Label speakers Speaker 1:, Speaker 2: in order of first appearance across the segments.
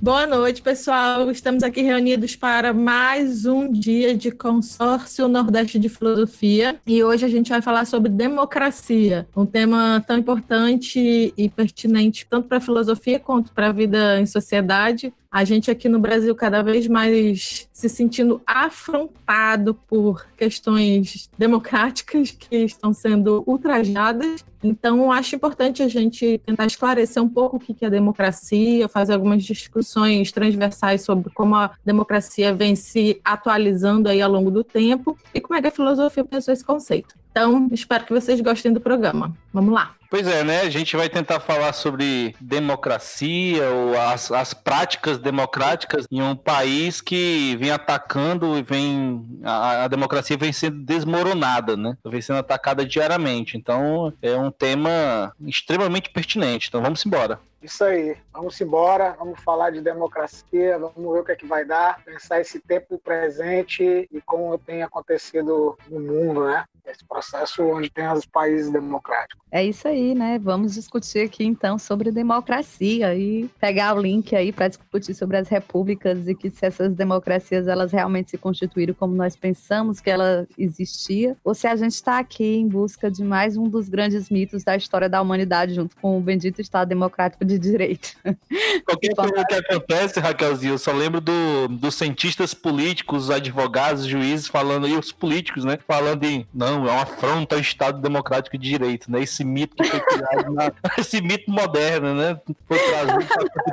Speaker 1: Boa noite, pessoal. Estamos aqui reunidos para mais um dia de Consórcio Nordeste de Filosofia e hoje a gente vai falar sobre democracia, um tema tão importante e pertinente tanto para a filosofia quanto para a vida em sociedade a gente aqui no Brasil cada vez mais se sentindo afrontado por questões democráticas que estão sendo ultrajadas. Então, acho importante a gente tentar esclarecer um pouco o que é democracia, fazer algumas discussões transversais sobre como a democracia vem se atualizando aí ao longo do tempo e como é que a filosofia pensou esse conceito. Então, espero que vocês gostem do programa. Vamos lá.
Speaker 2: Pois é, né? A gente vai tentar falar sobre democracia ou as, as práticas democráticas em um país que vem atacando e vem. A, a, democracia vem sendo desmoronada, né? Vem sendo atacada diariamente. Então é um tema extremamente pertinente. Então vamos embora.
Speaker 3: Isso aí, vamos embora, vamos falar de democracia, vamos ver o que é que vai dar, pensar esse tempo presente e como tem acontecido no mundo, né? Esse processo onde tem os países democráticos.
Speaker 4: É isso aí, né? Vamos discutir aqui então sobre democracia e pegar o link aí para discutir sobre as repúblicas e que se essas democracias elas realmente se constituíram como nós pensamos que ela existia, ou se a gente está aqui em busca de mais um dos grandes mitos da história da humanidade junto com o bendito Estado Democrático de de direito.
Speaker 2: Qualquer coisa que acontece, Raquelzinho, eu só lembro do, dos cientistas políticos, os advogados, os juízes falando, e os políticos, né? Falando em, não, é uma afronta ao Estado Democrático de Direito, né? Esse mito que foi criado, na, esse mito moderno, né? Foi trazido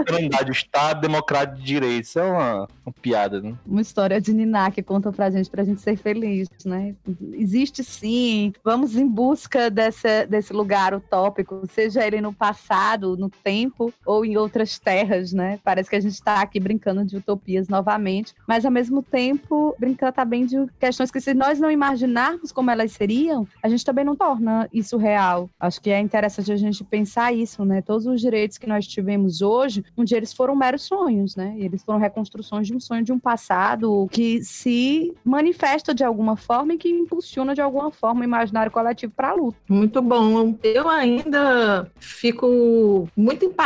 Speaker 2: para a o Estado Democrático de Direito. Isso é uma, uma piada, né?
Speaker 4: Uma história de Niná que conta pra gente, pra gente ser feliz, né? Existe sim, vamos em busca dessa, desse lugar utópico, seja ele no passado, no tempo, tempo ou em outras terras, né? Parece que a gente está aqui brincando de utopias novamente, mas ao mesmo tempo brincando também de questões que se nós não imaginarmos como elas seriam, a gente também não torna isso real. Acho que é interessante a gente pensar isso, né? Todos os direitos que nós tivemos hoje, um dia eles foram meros sonhos, né? Eles foram reconstruções de um sonho de um passado que se manifesta de alguma forma e que impulsiona de alguma forma o imaginário coletivo para a luta.
Speaker 1: Muito bom. Eu ainda fico muito impactada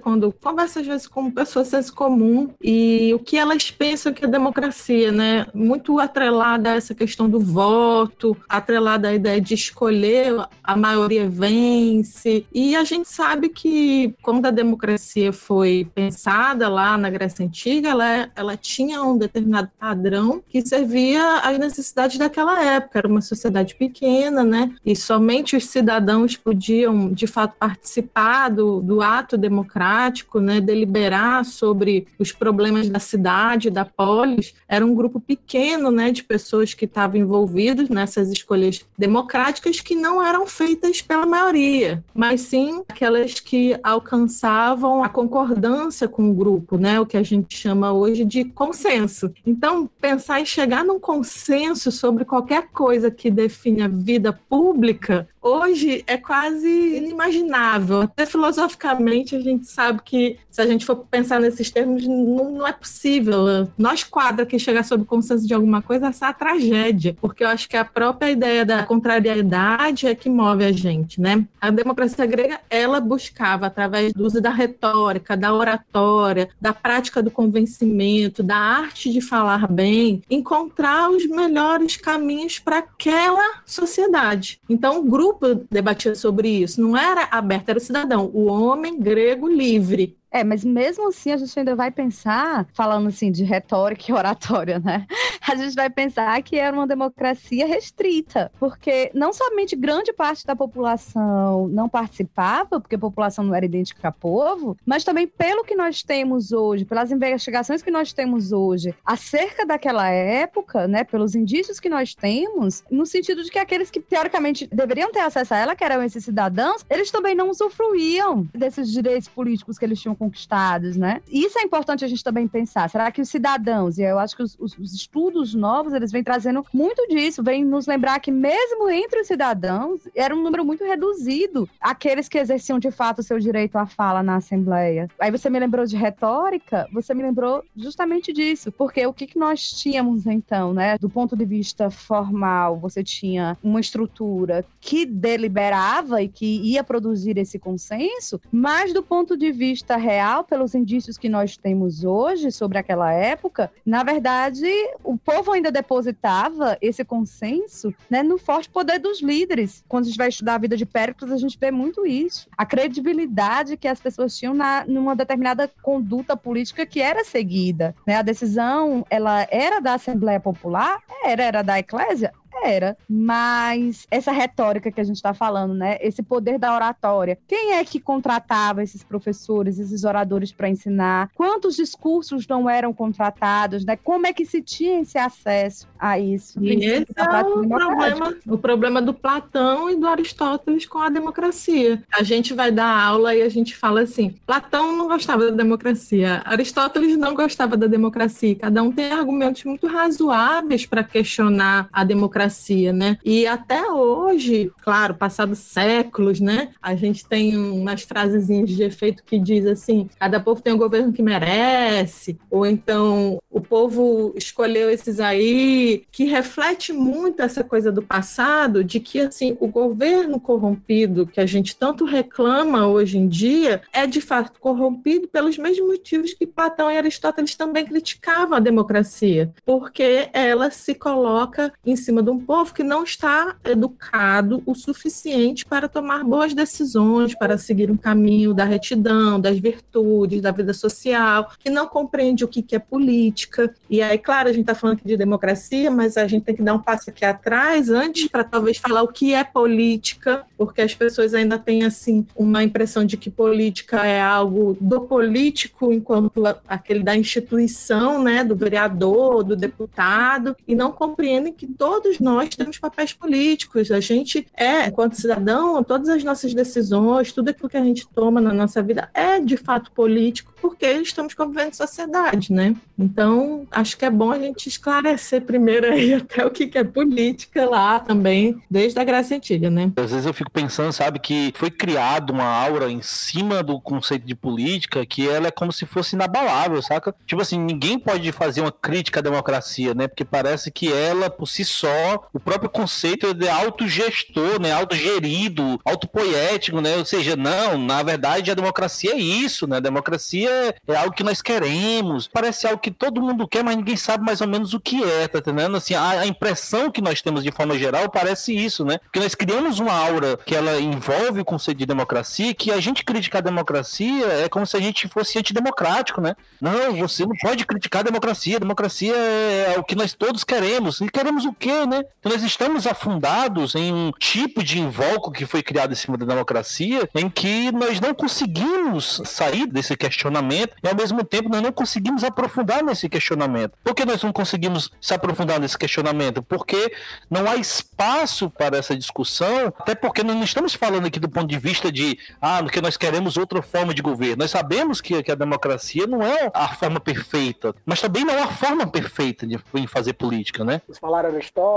Speaker 1: quando converso às vezes com pessoas senso comum e o que elas pensam que é democracia, né? Muito atrelada a essa questão do voto, atrelada à ideia de escolher, a maioria vence. E a gente sabe que quando a democracia foi pensada lá na Grécia Antiga, ela, ela tinha um determinado padrão que servia às necessidades daquela época. Era uma sociedade pequena, né? E somente os cidadãos podiam, de fato, participar do, do ato ato democrático, né, deliberar sobre os problemas da cidade, da polis, era um grupo pequeno, né, de pessoas que estavam envolvidos nessas escolhas democráticas que não eram feitas pela maioria, mas sim aquelas que alcançavam a concordância com o grupo, né, o que a gente chama hoje de consenso. Então, pensar em chegar num consenso sobre qualquer coisa que define a vida pública hoje é quase inimaginável. Até filosoficamente a gente sabe que se a gente for pensar nesses termos, não, não é possível. Nós quadra aqui chegar sob consenso de alguma coisa, essa é a tragédia, porque eu acho que a própria ideia da contrariedade é que move a gente, né? A democracia grega, ela buscava, através do uso da retórica, da oratória, da prática do convencimento, da arte de falar bem, encontrar os melhores caminhos para aquela sociedade. Então, o grupo debatia sobre isso. Não era aberto, era o cidadão, o homem grego livre.
Speaker 4: É, mas mesmo assim a gente ainda vai pensar, falando assim de retórica e oratória, né? A gente vai pensar que era uma democracia restrita, porque não somente grande parte da população não participava, porque a população não era idêntica a povo, mas também pelo que nós temos hoje, pelas investigações que nós temos hoje acerca daquela época, né, pelos indícios que nós temos, no sentido de que aqueles que teoricamente deveriam ter acesso a ela, que eram esses cidadãos, eles também não usufruíam desses direitos políticos que eles tinham conquistados, né? Isso é importante a gente também pensar. Será que os cidadãos, e eu acho que os, os, os estudos novos, eles vêm trazendo muito disso, vêm nos lembrar que mesmo entre os cidadãos, era um número muito reduzido aqueles que exerciam de fato o seu direito à fala na Assembleia. Aí você me lembrou de retórica, você me lembrou justamente disso, porque o que, que nós tínhamos então, né? Do ponto de vista formal, você tinha uma estrutura que deliberava e que ia produzir esse consenso, mas do ponto de vista real, pelos indícios que nós temos hoje sobre aquela época, na verdade, o povo ainda depositava esse consenso né, no forte poder dos líderes. Quando a gente vai estudar a vida de Péricles, a gente vê muito isso. A credibilidade que as pessoas tinham na, numa determinada conduta política que era seguida. Né? A decisão, ela era da Assembleia Popular? Era, era da Eclésia? Era. Mas essa retórica que a gente está falando, né? Esse poder da oratória. Quem é que contratava esses professores, esses oradores para ensinar? Quantos discursos não eram contratados, né? Como é que se tinha esse acesso a isso?
Speaker 1: E esse é o problema, o problema do Platão e do Aristóteles com a democracia. A gente vai dar aula e a gente fala assim: Platão não gostava da democracia, Aristóteles não gostava da democracia. Cada um tem argumentos muito razoáveis para questionar a democracia democracia, né? E até hoje, claro, passados séculos, né? A gente tem umas frasezinhas de efeito que diz assim: cada povo tem o governo que merece, ou então o povo escolheu esses aí, que reflete muito essa coisa do passado, de que assim o governo corrompido que a gente tanto reclama hoje em dia é de fato corrompido pelos mesmos motivos que Platão e Aristóteles também criticavam a democracia, porque ela se coloca em cima de um povo que não está educado o suficiente para tomar boas decisões, para seguir um caminho da retidão, das virtudes, da vida social, que não compreende o que é política. E aí, claro, a gente está falando aqui de democracia, mas a gente tem que dar um passo aqui atrás antes para talvez falar o que é política, porque as pessoas ainda têm assim uma impressão de que política é algo do político enquanto aquele da instituição, né, do vereador, do deputado, e não compreendem que todos nós temos papéis políticos. A gente é, enquanto cidadão, todas as nossas decisões, tudo aquilo que a gente toma na nossa vida é de fato político, porque estamos convivendo em sociedade, né? Então, acho que é bom a gente esclarecer primeiro aí até o que é política lá também, desde a Grécia Antiga, né?
Speaker 2: Às vezes eu fico pensando, sabe, que foi criado uma aura em cima do conceito de política que ela é como se fosse inabalável, saca? Tipo assim, ninguém pode fazer uma crítica à democracia, né? Porque parece que ela, por si só, o próprio conceito é de autogestor, né? Autogerido, autopoético, né? Ou seja, não, na verdade a democracia é isso, né? A democracia é algo que nós queremos. Parece algo que todo mundo quer, mas ninguém sabe mais ou menos o que é, tá entendendo? Assim, a, a impressão que nós temos de forma geral parece isso, né? Porque nós criamos uma aura que ela envolve o conceito de democracia, que a gente criticar a democracia é como se a gente fosse antidemocrático, né? Não, você não pode criticar a democracia. A democracia é o que nós todos queremos. E queremos o quê, né? Então nós estamos afundados em um tipo de invólucro que foi criado em cima da democracia, em que nós não conseguimos sair desse questionamento e ao mesmo tempo nós não conseguimos aprofundar nesse questionamento. Por que nós não conseguimos se aprofundar nesse questionamento? Porque não há espaço para essa discussão, até porque nós não estamos falando aqui do ponto de vista de ah, porque nós queremos outra forma de governo. Nós sabemos que, que a democracia não é a forma perfeita, mas também não é a forma perfeita de, fazer política, né?
Speaker 3: Vocês falaram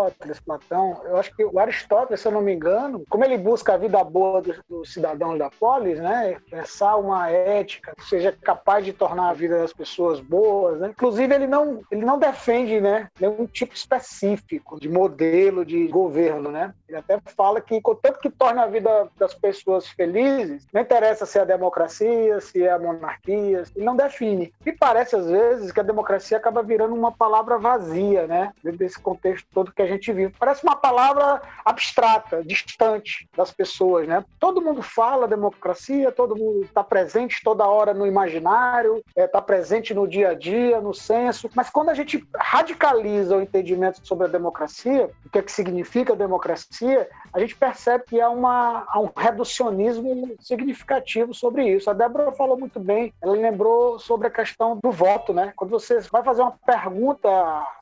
Speaker 3: Aristóteles, Platão, eu acho que o Aristóteles, se eu não me engano, como ele busca a vida boa dos, dos cidadãos da polis, né, pensar uma ética que seja capaz de tornar a vida das pessoas boas, né? Inclusive ele não ele não defende, né, nenhum tipo específico de modelo de governo, né? Ele até fala que contanto que torna a vida das pessoas felizes, não interessa se é a democracia, se é a monarquia, ele não define. E parece às vezes que a democracia acaba virando uma palavra vazia, né? Dentro desse contexto todo que a gente vive parece uma palavra abstrata, distante das pessoas, né? Todo mundo fala democracia, todo mundo está presente toda hora no imaginário, está é, tá presente no dia a dia, no senso, mas quando a gente radicaliza o entendimento sobre a democracia, o que é que significa democracia, a gente percebe que há, uma, há um reducionismo significativo sobre isso. A Débora falou muito bem, ela lembrou sobre a questão do voto, né? Quando você vai fazer uma pergunta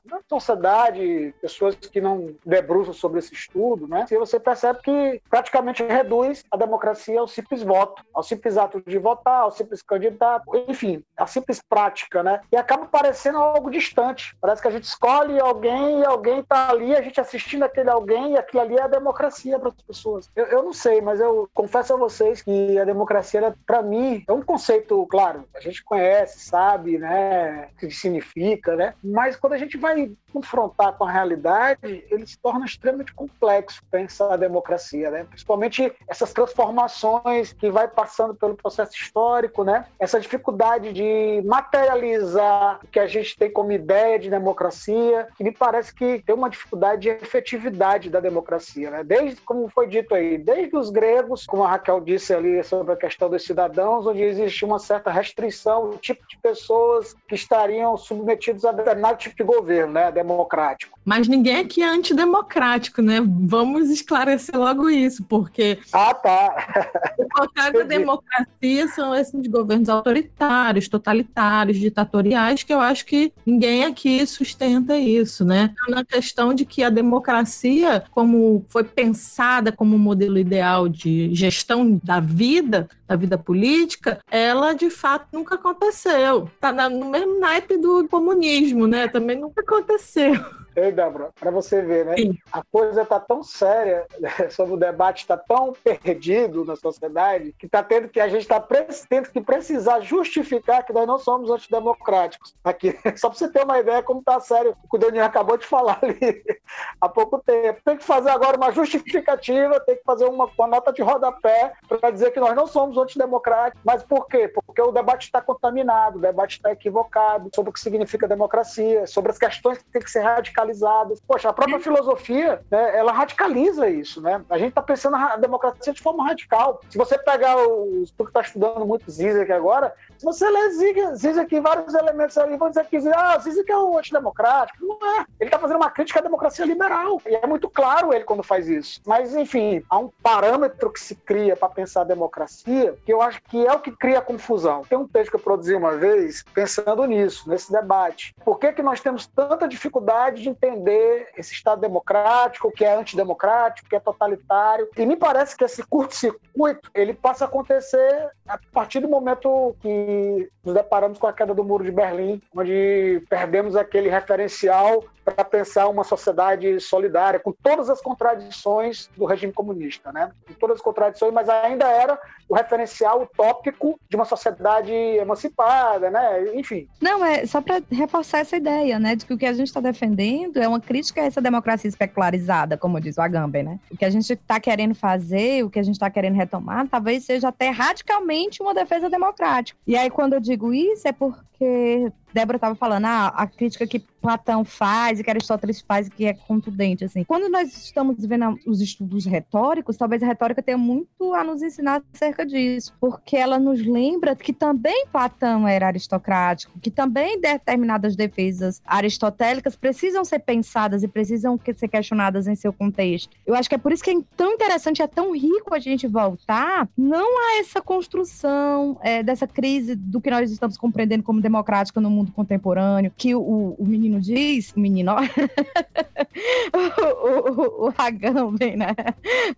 Speaker 3: na sociedade, pessoas que não debruçam sobre esse estudo, né? E você percebe que praticamente reduz a democracia ao simples voto, ao simples ato de votar, ao simples candidato, enfim, a simples prática, né? E acaba parecendo algo distante. Parece que a gente escolhe alguém e alguém está ali, a gente assistindo aquele alguém e aquilo ali é a democracia para as pessoas. Eu, eu, não sei, mas eu confesso a vocês que a democracia, para mim, é um conceito, claro, a gente conhece, sabe, né? O que significa, né? Mas quando a gente vai confrontar com a realidade, ele se torna extremamente complexo pensar a democracia, né? Principalmente essas transformações que vai passando pelo processo histórico, né? Essa dificuldade de materializar o que a gente tem como ideia de democracia, que me parece que tem uma dificuldade de efetividade da democracia, né? Desde, como foi dito aí, desde os gregos, como a Raquel disse ali sobre a questão dos cidadãos, onde existe uma certa restrição do tipo de pessoas que estariam submetidos a determinado tipo de governo, né? Democrático.
Speaker 1: Mas ninguém aqui é antidemocrático, né? Vamos esclarecer logo isso, porque.
Speaker 3: Ah, tá.
Speaker 1: o contrário da democracia são esses governos autoritários, totalitários, ditatoriais, que eu acho que ninguém aqui sustenta isso, né? Na questão de que a democracia, como foi pensada como modelo ideal de gestão da vida, da vida política, ela de fato nunca aconteceu. Tá no mesmo naipe do comunismo, né? Também nunca aconteceu.
Speaker 3: Ei, Débora, para você ver, né? Sim. A coisa está tão séria, né? sobre o debate está tão perdido na sociedade, que tá tendo que a gente está tendo que precisar justificar que nós não somos antidemocráticos aqui. Só para você ter uma ideia como está sério o que o Daniel acabou de falar ali há pouco tempo. Tem que fazer agora uma justificativa, tem que fazer uma, uma nota de rodapé para dizer que nós não somos antidemocráticos. Mas por quê? Porque o debate está contaminado, o debate está equivocado sobre o que significa democracia, sobre as questões que têm que ser radicalizadas radicalizadas. Poxa, a própria filosofia, né, ela radicaliza isso, né? A gente está pensando a democracia de forma radical. Se você pegar os... Tu que está estudando muito Zizek agora, se você ler Zizek, vários elementos ali vão dizer que ah, Zizek é um antidemocrático. Não é. Ele está fazendo uma crítica à democracia liberal. E é muito claro ele quando faz isso. Mas, enfim, há um parâmetro que se cria para pensar a democracia que eu acho que é o que cria a confusão. Tem um texto que eu produzi uma vez pensando nisso, nesse debate. Por que, que nós temos tanta dificuldade de entender esse Estado democrático, que é antidemocrático, que é totalitário? E me parece que esse curto-circuito ele passa a acontecer a partir do momento que nos deparamos com a queda do Muro de Berlim, onde perdemos aquele referencial para pensar uma sociedade solidária, com todas as contradições do regime comunista, né? Com todas as contradições, mas ainda era o referencial utópico de uma sociedade emancipada, né? Enfim.
Speaker 4: Não, é só para reforçar essa ideia, né? De que o que a gente está defendendo é uma crítica a essa democracia especularizada, como diz o Agamben, né? O que a gente está querendo fazer, o que a gente está querendo retomar, talvez seja até radicalmente uma defesa democrática. E aí, quando eu digo isso, é porque Débora estava falando, ah, a crítica que Platão faz e que Aristóteles faz e que é contundente, assim. Quando nós estamos vendo os estudos retóricos, talvez a retórica tenha muito a nos ensinar acerca disso, porque ela nos lembra que também Platão era aristocrático, que também determinadas defesas aristotélicas precisam ser pensadas e precisam ser questionadas em seu contexto. Eu acho que é por isso que é tão interessante, é tão rico a gente voltar não a essa construção é, dessa crise do que nós estamos compreendendo como democrática no mundo contemporâneo, que o, o menino diz, menino, o, o, o Agamben, né,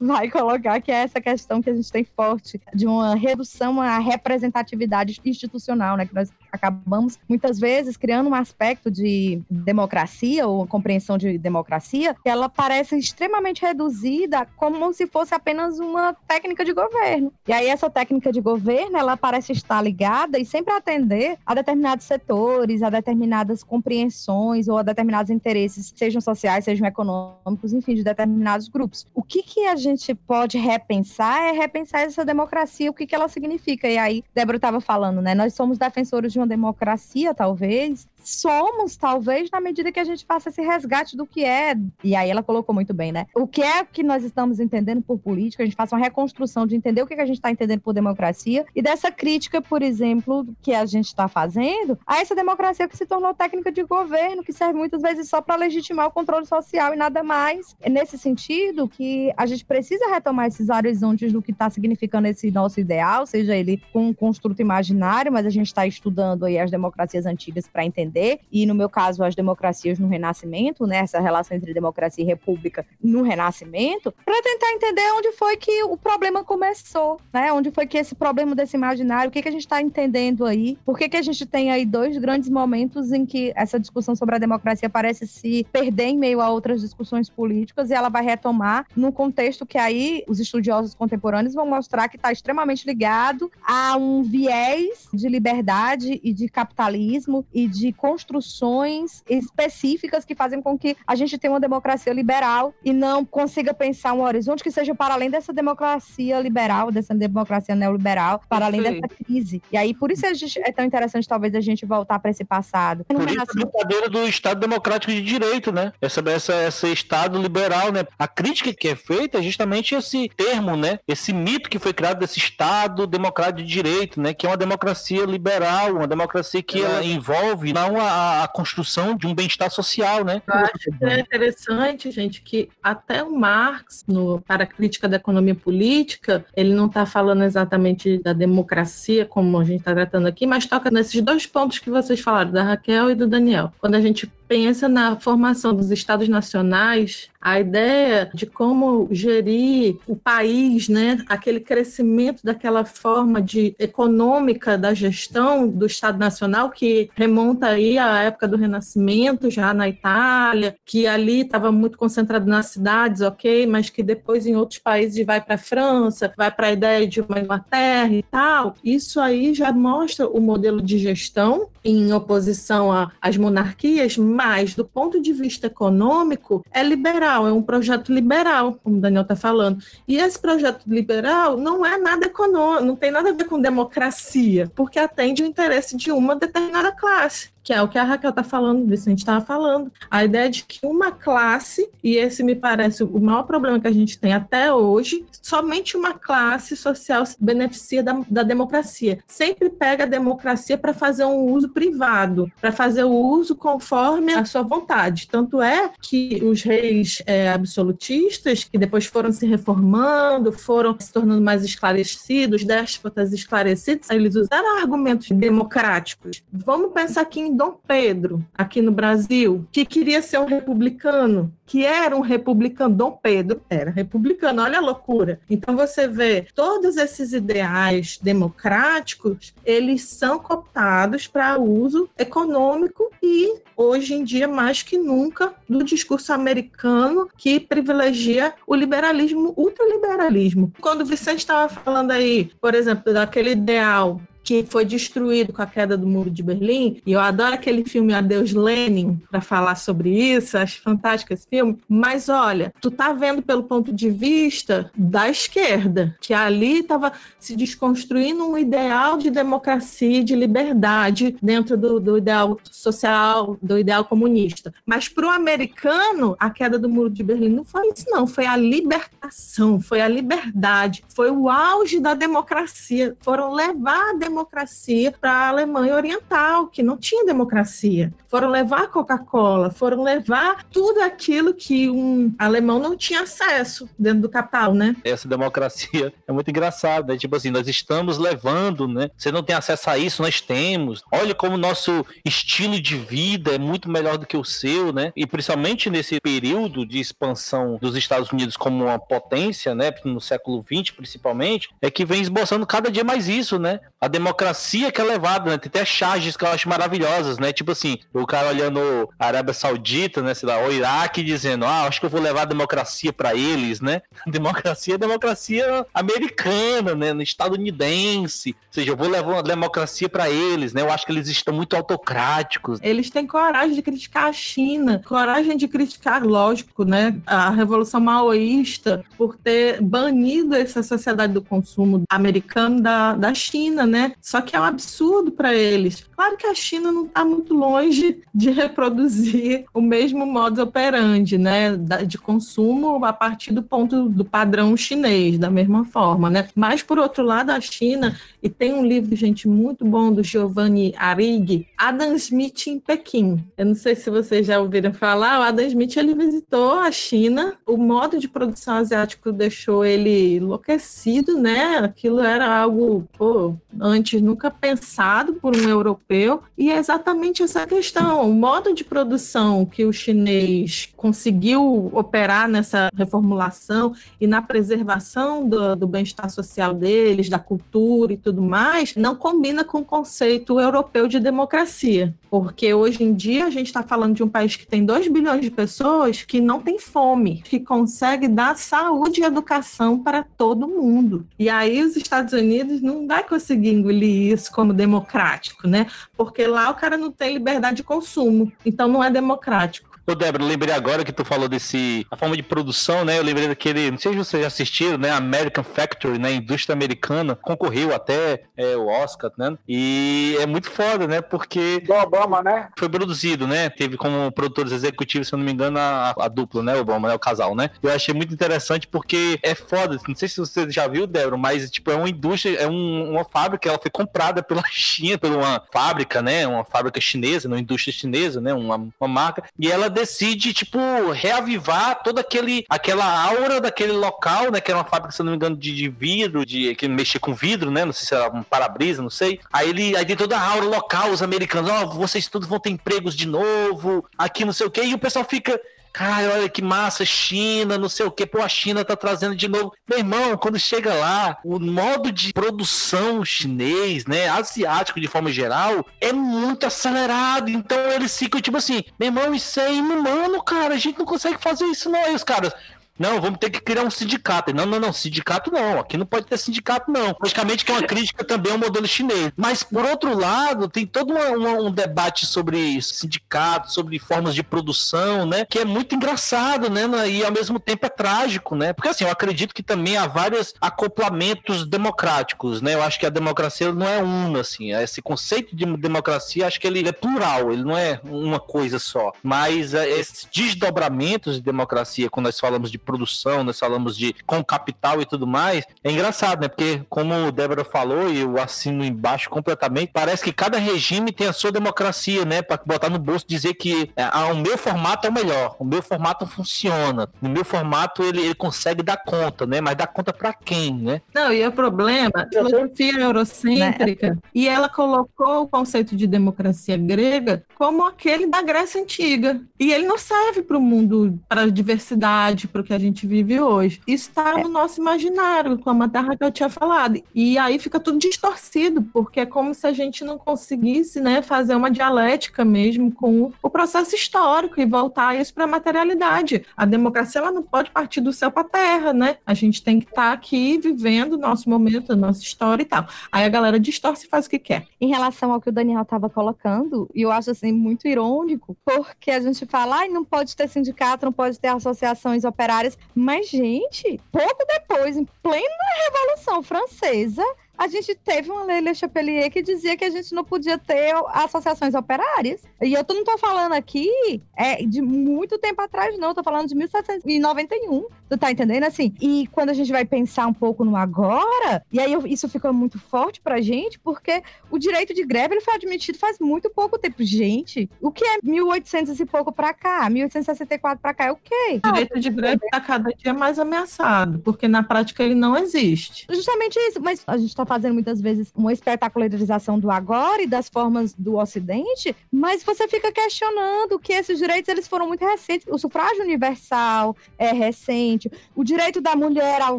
Speaker 4: vai colocar que é essa questão que a gente tem forte de uma redução à representatividade institucional, né, que nós acabamos muitas vezes criando um aspecto de democracia ou compreensão de democracia que ela parece extremamente reduzida como se fosse apenas uma técnica de governo. E aí essa técnica de governo, ela parece estar ligada e sempre atender a determinados setores a determinadas compreensões ou a determinados interesses, sejam sociais, sejam econômicos, enfim, de determinados grupos. O que, que a gente pode repensar é repensar essa democracia, o que, que ela significa. E aí, Débora estava falando, né? Nós somos defensores de uma democracia, talvez, somos, talvez, na medida que a gente faça esse resgate do que é. E aí ela colocou muito bem, né? O que é que nós estamos entendendo por política, a gente faça uma reconstrução de entender o que, a gente está entendendo por democracia e dessa crítica, por exemplo, que a gente está fazendo a essa democracia que se tornou técnica de governo, que serve muitas vezes só para legitimar o controle social e nada mais. É nesse sentido que a gente precisa retomar esses horizontes do que está significando esse nosso ideal, seja ele com um construto imaginário, mas a gente está estudando aí as democracias antigas para entender e no meu caso, as democracias no Renascimento, né, essa relação entre democracia e república no Renascimento, para tentar entender onde foi que o problema começou, né? Onde foi que esse problema desse imaginário, o que, que a gente está entendendo aí? Por que, que a gente tem aí dois grandes momentos em que essa discussão sobre a democracia parece se perder em meio a outras discussões políticas e ela vai retomar num contexto que aí os estudiosos contemporâneos vão mostrar que está extremamente ligado a um viés de liberdade e de capitalismo e de construções específicas que fazem com que a gente tenha uma democracia liberal e não consiga pensar um horizonte que seja para além dessa democracia liberal, dessa democracia neoliberal, para além dessa crise. E aí, por isso é tão interessante, talvez, a gente voltar para esse passado.
Speaker 2: Por isso a brincadeira do Estado Democrático de Direito, né? Essa, essa, esse Estado liberal, né? A crítica que é feita é justamente esse termo, né? Esse mito que foi criado desse Estado Democrático de Direito, né? Que é uma democracia liberal, uma democracia que é. envolve a, a, construção de um bem-estar social, né?
Speaker 1: Eu acho que é interessante, gente, que até o Marx, no, para a crítica da economia política, ele não está falando exatamente da democracia, como a gente está tratando aqui, mas toca nesses dois pontos que vocês falaram, da Raquel e do Daniel. Quando a gente pensa na formação dos estados nacionais, a ideia de como gerir o país, né, aquele crescimento daquela forma de econômica da gestão do Estado Nacional que remonta aí à época do Renascimento, já na Itália, que ali estava muito concentrado nas cidades, ok, mas que depois em outros países vai para a França, vai para a ideia de uma Inglaterra e tal. Isso aí já mostra o modelo de gestão em oposição às monarquias, mas do ponto de vista econômico é liberal, é um projeto liberal, como o Daniel está falando. E esse projeto liberal não é nada econômico, não tem nada a ver com democracia, porque atende o interesse de uma determinada classe que é o que a Raquel está falando, Vicente estava falando, a ideia de que uma classe, e esse me parece o maior problema que a gente tem até hoje, somente uma classe social se beneficia da, da democracia. Sempre pega a democracia para fazer um uso privado, para fazer o uso conforme a sua vontade. Tanto é que os reis é, absolutistas, que depois foram se reformando, foram se tornando mais esclarecidos, déspotas esclarecidos, eles usaram argumentos democráticos. Vamos pensar aqui em Dom Pedro, aqui no Brasil, que queria ser um republicano, que era um republicano. Dom Pedro era republicano, olha a loucura. Então você vê todos esses ideais democráticos, eles são cooptados para uso econômico e hoje em dia mais que nunca do discurso americano que privilegia o liberalismo, ultraliberalismo. Quando o Vicente estava falando aí, por exemplo, daquele ideal que foi destruído com a queda do Muro de Berlim. E eu adoro aquele filme Adeus Lenin para falar sobre isso, acho fantástico esse filme. Mas olha, tu tá vendo pelo ponto de vista da esquerda, que ali estava se desconstruindo um ideal de democracia e de liberdade dentro do, do ideal social, do ideal comunista. Mas para o americano, a queda do Muro de Berlim não foi isso, não. Foi a libertação, foi a liberdade, foi o auge da democracia. Foram levar a democracia democracia para a Alemanha Oriental, que não tinha democracia. Foram levar Coca-Cola, foram levar tudo aquilo que um alemão não tinha acesso dentro do capital, né?
Speaker 2: Essa democracia é muito engraçada, né? tipo assim, nós estamos levando, né? Você não tem acesso a isso, nós temos. Olha como nosso estilo de vida é muito melhor do que o seu, né? E principalmente nesse período de expansão dos Estados Unidos como uma potência, né? No século XX, principalmente, é que vem esboçando cada dia mais isso, né? A democracia que é levada, né? Tem até charges que eu acho maravilhosas, né? Tipo assim, o cara olhando a Arábia Saudita, né? Sei lá, o Iraque dizendo, ah, acho que eu vou levar a democracia para eles, né? Democracia é democracia americana, né? Estadunidense. Ou seja, eu vou levar uma democracia para eles, né? Eu acho que eles estão muito autocráticos.
Speaker 1: Eles têm coragem de criticar a China, coragem de criticar, lógico, né? A Revolução Maoísta por ter banido essa sociedade do consumo americano da, da China, né? Só que é um absurdo para eles. Claro que a China não está muito longe de reproduzir o mesmo modus operandi, né, de consumo a partir do ponto do padrão chinês, da mesma forma, né? Mas por outro lado, a China e tem um livro, gente, muito bom do Giovanni Arrighi, Adam Smith em Pequim. Eu não sei se vocês já ouviram falar, o Adam Smith ele visitou a China, o modo de produção asiático deixou ele enlouquecido, né? Aquilo era algo, pô, antes nunca pensado por um europeu, e é exatamente essa questão, o modo de produção que o chinês conseguiu operar nessa reformulação e na preservação do, do bem-estar social deles, da cultura e tudo mais, não combina com o conceito europeu de democracia. Porque hoje em dia a gente está falando de um país que tem 2 bilhões de pessoas que não tem fome, que consegue dar saúde e educação para todo mundo. E aí os Estados Unidos não vai conseguir engolir isso como democrático, né? Porque lá o cara não tem liberdade de consumo, então não é democrático.
Speaker 2: Ô, Débora, lembrei agora que tu falou desse. a forma de produção, né? Eu lembrei daquele. Não sei se vocês já assistiram, né? American Factory, né? Indústria americana. Concorreu até é, o Oscar, né? E é muito foda, né? Porque.
Speaker 3: Do Obama, né?
Speaker 2: Foi produzido, né? Teve como produtores executivos, se eu não me engano, a, a dupla, né? O Obama, né? O casal, né? Eu achei muito interessante porque é foda. Não sei se você já viu, Débora, mas, tipo, é uma indústria, é um, uma fábrica, ela foi comprada pela China, por uma fábrica, né? Uma fábrica chinesa, uma indústria chinesa, né? Uma, uma marca. E ela decide, tipo, reavivar toda aquele, aquela aura daquele local, né? Que era uma fábrica, se não me engano, de, de vidro, de que mexia com vidro, né? Não sei se era um para-brisa, não sei. Aí ele aí tem toda a aura local, os americanos, ó, oh, vocês todos vão ter empregos de novo, aqui não sei o quê, e o pessoal fica. Cara, olha que massa, China, não sei o que, pô, a China tá trazendo de novo. Meu irmão, quando chega lá, o modo de produção chinês, né, asiático de forma geral, é muito acelerado. Então eles ficam tipo assim, meu irmão, isso é inumano, cara, a gente não consegue fazer isso não. Aí os caras, não, vamos ter que criar um sindicato. Não, não, não, sindicato não. Aqui não pode ter sindicato, não. Logicamente que é uma crítica também ao modelo chinês. Mas, por outro lado, tem todo uma, uma, um debate sobre sindicato, sobre formas de produção, né? Que é muito engraçado, né? E ao mesmo tempo é trágico, né? Porque assim, eu acredito que também há vários acoplamentos democráticos, né? Eu acho que a democracia não é uma, assim. Esse conceito de democracia, acho que ele é plural, ele não é uma coisa só. Mas é, esses desdobramentos de democracia, quando nós falamos de produção, nós falamos de com capital e tudo mais, é engraçado, né? Porque, como o Débora falou, e eu assino embaixo completamente, parece que cada regime tem a sua democracia, né? Para botar no bolso dizer que é, ah, o meu formato é o melhor, o meu formato funciona, o meu formato ele, ele consegue dar conta, né? Mas dá conta para quem, né?
Speaker 1: Não, e o problema, a filosofia eurocêntrica, né? e ela colocou o conceito de democracia grega como aquele da Grécia Antiga. E ele não serve para o mundo, para a diversidade, para o que a gente vive hoje. Isso está é. no nosso imaginário, como a Tarra que eu tinha falado. E aí fica tudo distorcido, porque é como se a gente não conseguisse né, fazer uma dialética mesmo com o processo histórico e voltar isso para a materialidade. A democracia ela não pode partir do céu para a terra, né? A gente tem que estar tá aqui vivendo o nosso momento, a nossa história e tal. Aí a galera distorce e faz o que quer.
Speaker 4: Em relação ao que o Daniel estava colocando, e eu acho assim muito irônico, porque a gente fala, ah, não pode ter sindicato, não pode ter associações operárias mas, gente, pouco depois, em plena Revolução Francesa, a gente teve uma lei Le Chapelier que dizia que a gente não podia ter associações operárias. E eu não estou falando aqui é, de muito tempo atrás, não. Eu tô falando de 1791. Tu tá entendendo? Assim, e quando a gente vai pensar um pouco no agora, e aí eu, isso ficou muito forte pra gente, porque o direito de greve ele foi admitido faz muito pouco tempo. Gente, o que é 1800 e pouco pra cá? 1864 pra cá é o quê?
Speaker 1: O direito de greve tá cada dia mais ameaçado, porque na prática ele não existe.
Speaker 4: Justamente isso, mas a gente tá fazendo muitas vezes uma espetacularização do agora e das formas do Ocidente, mas você fica questionando que esses direitos eles foram muito recentes. O sufrágio universal é recente, o direito da mulher ao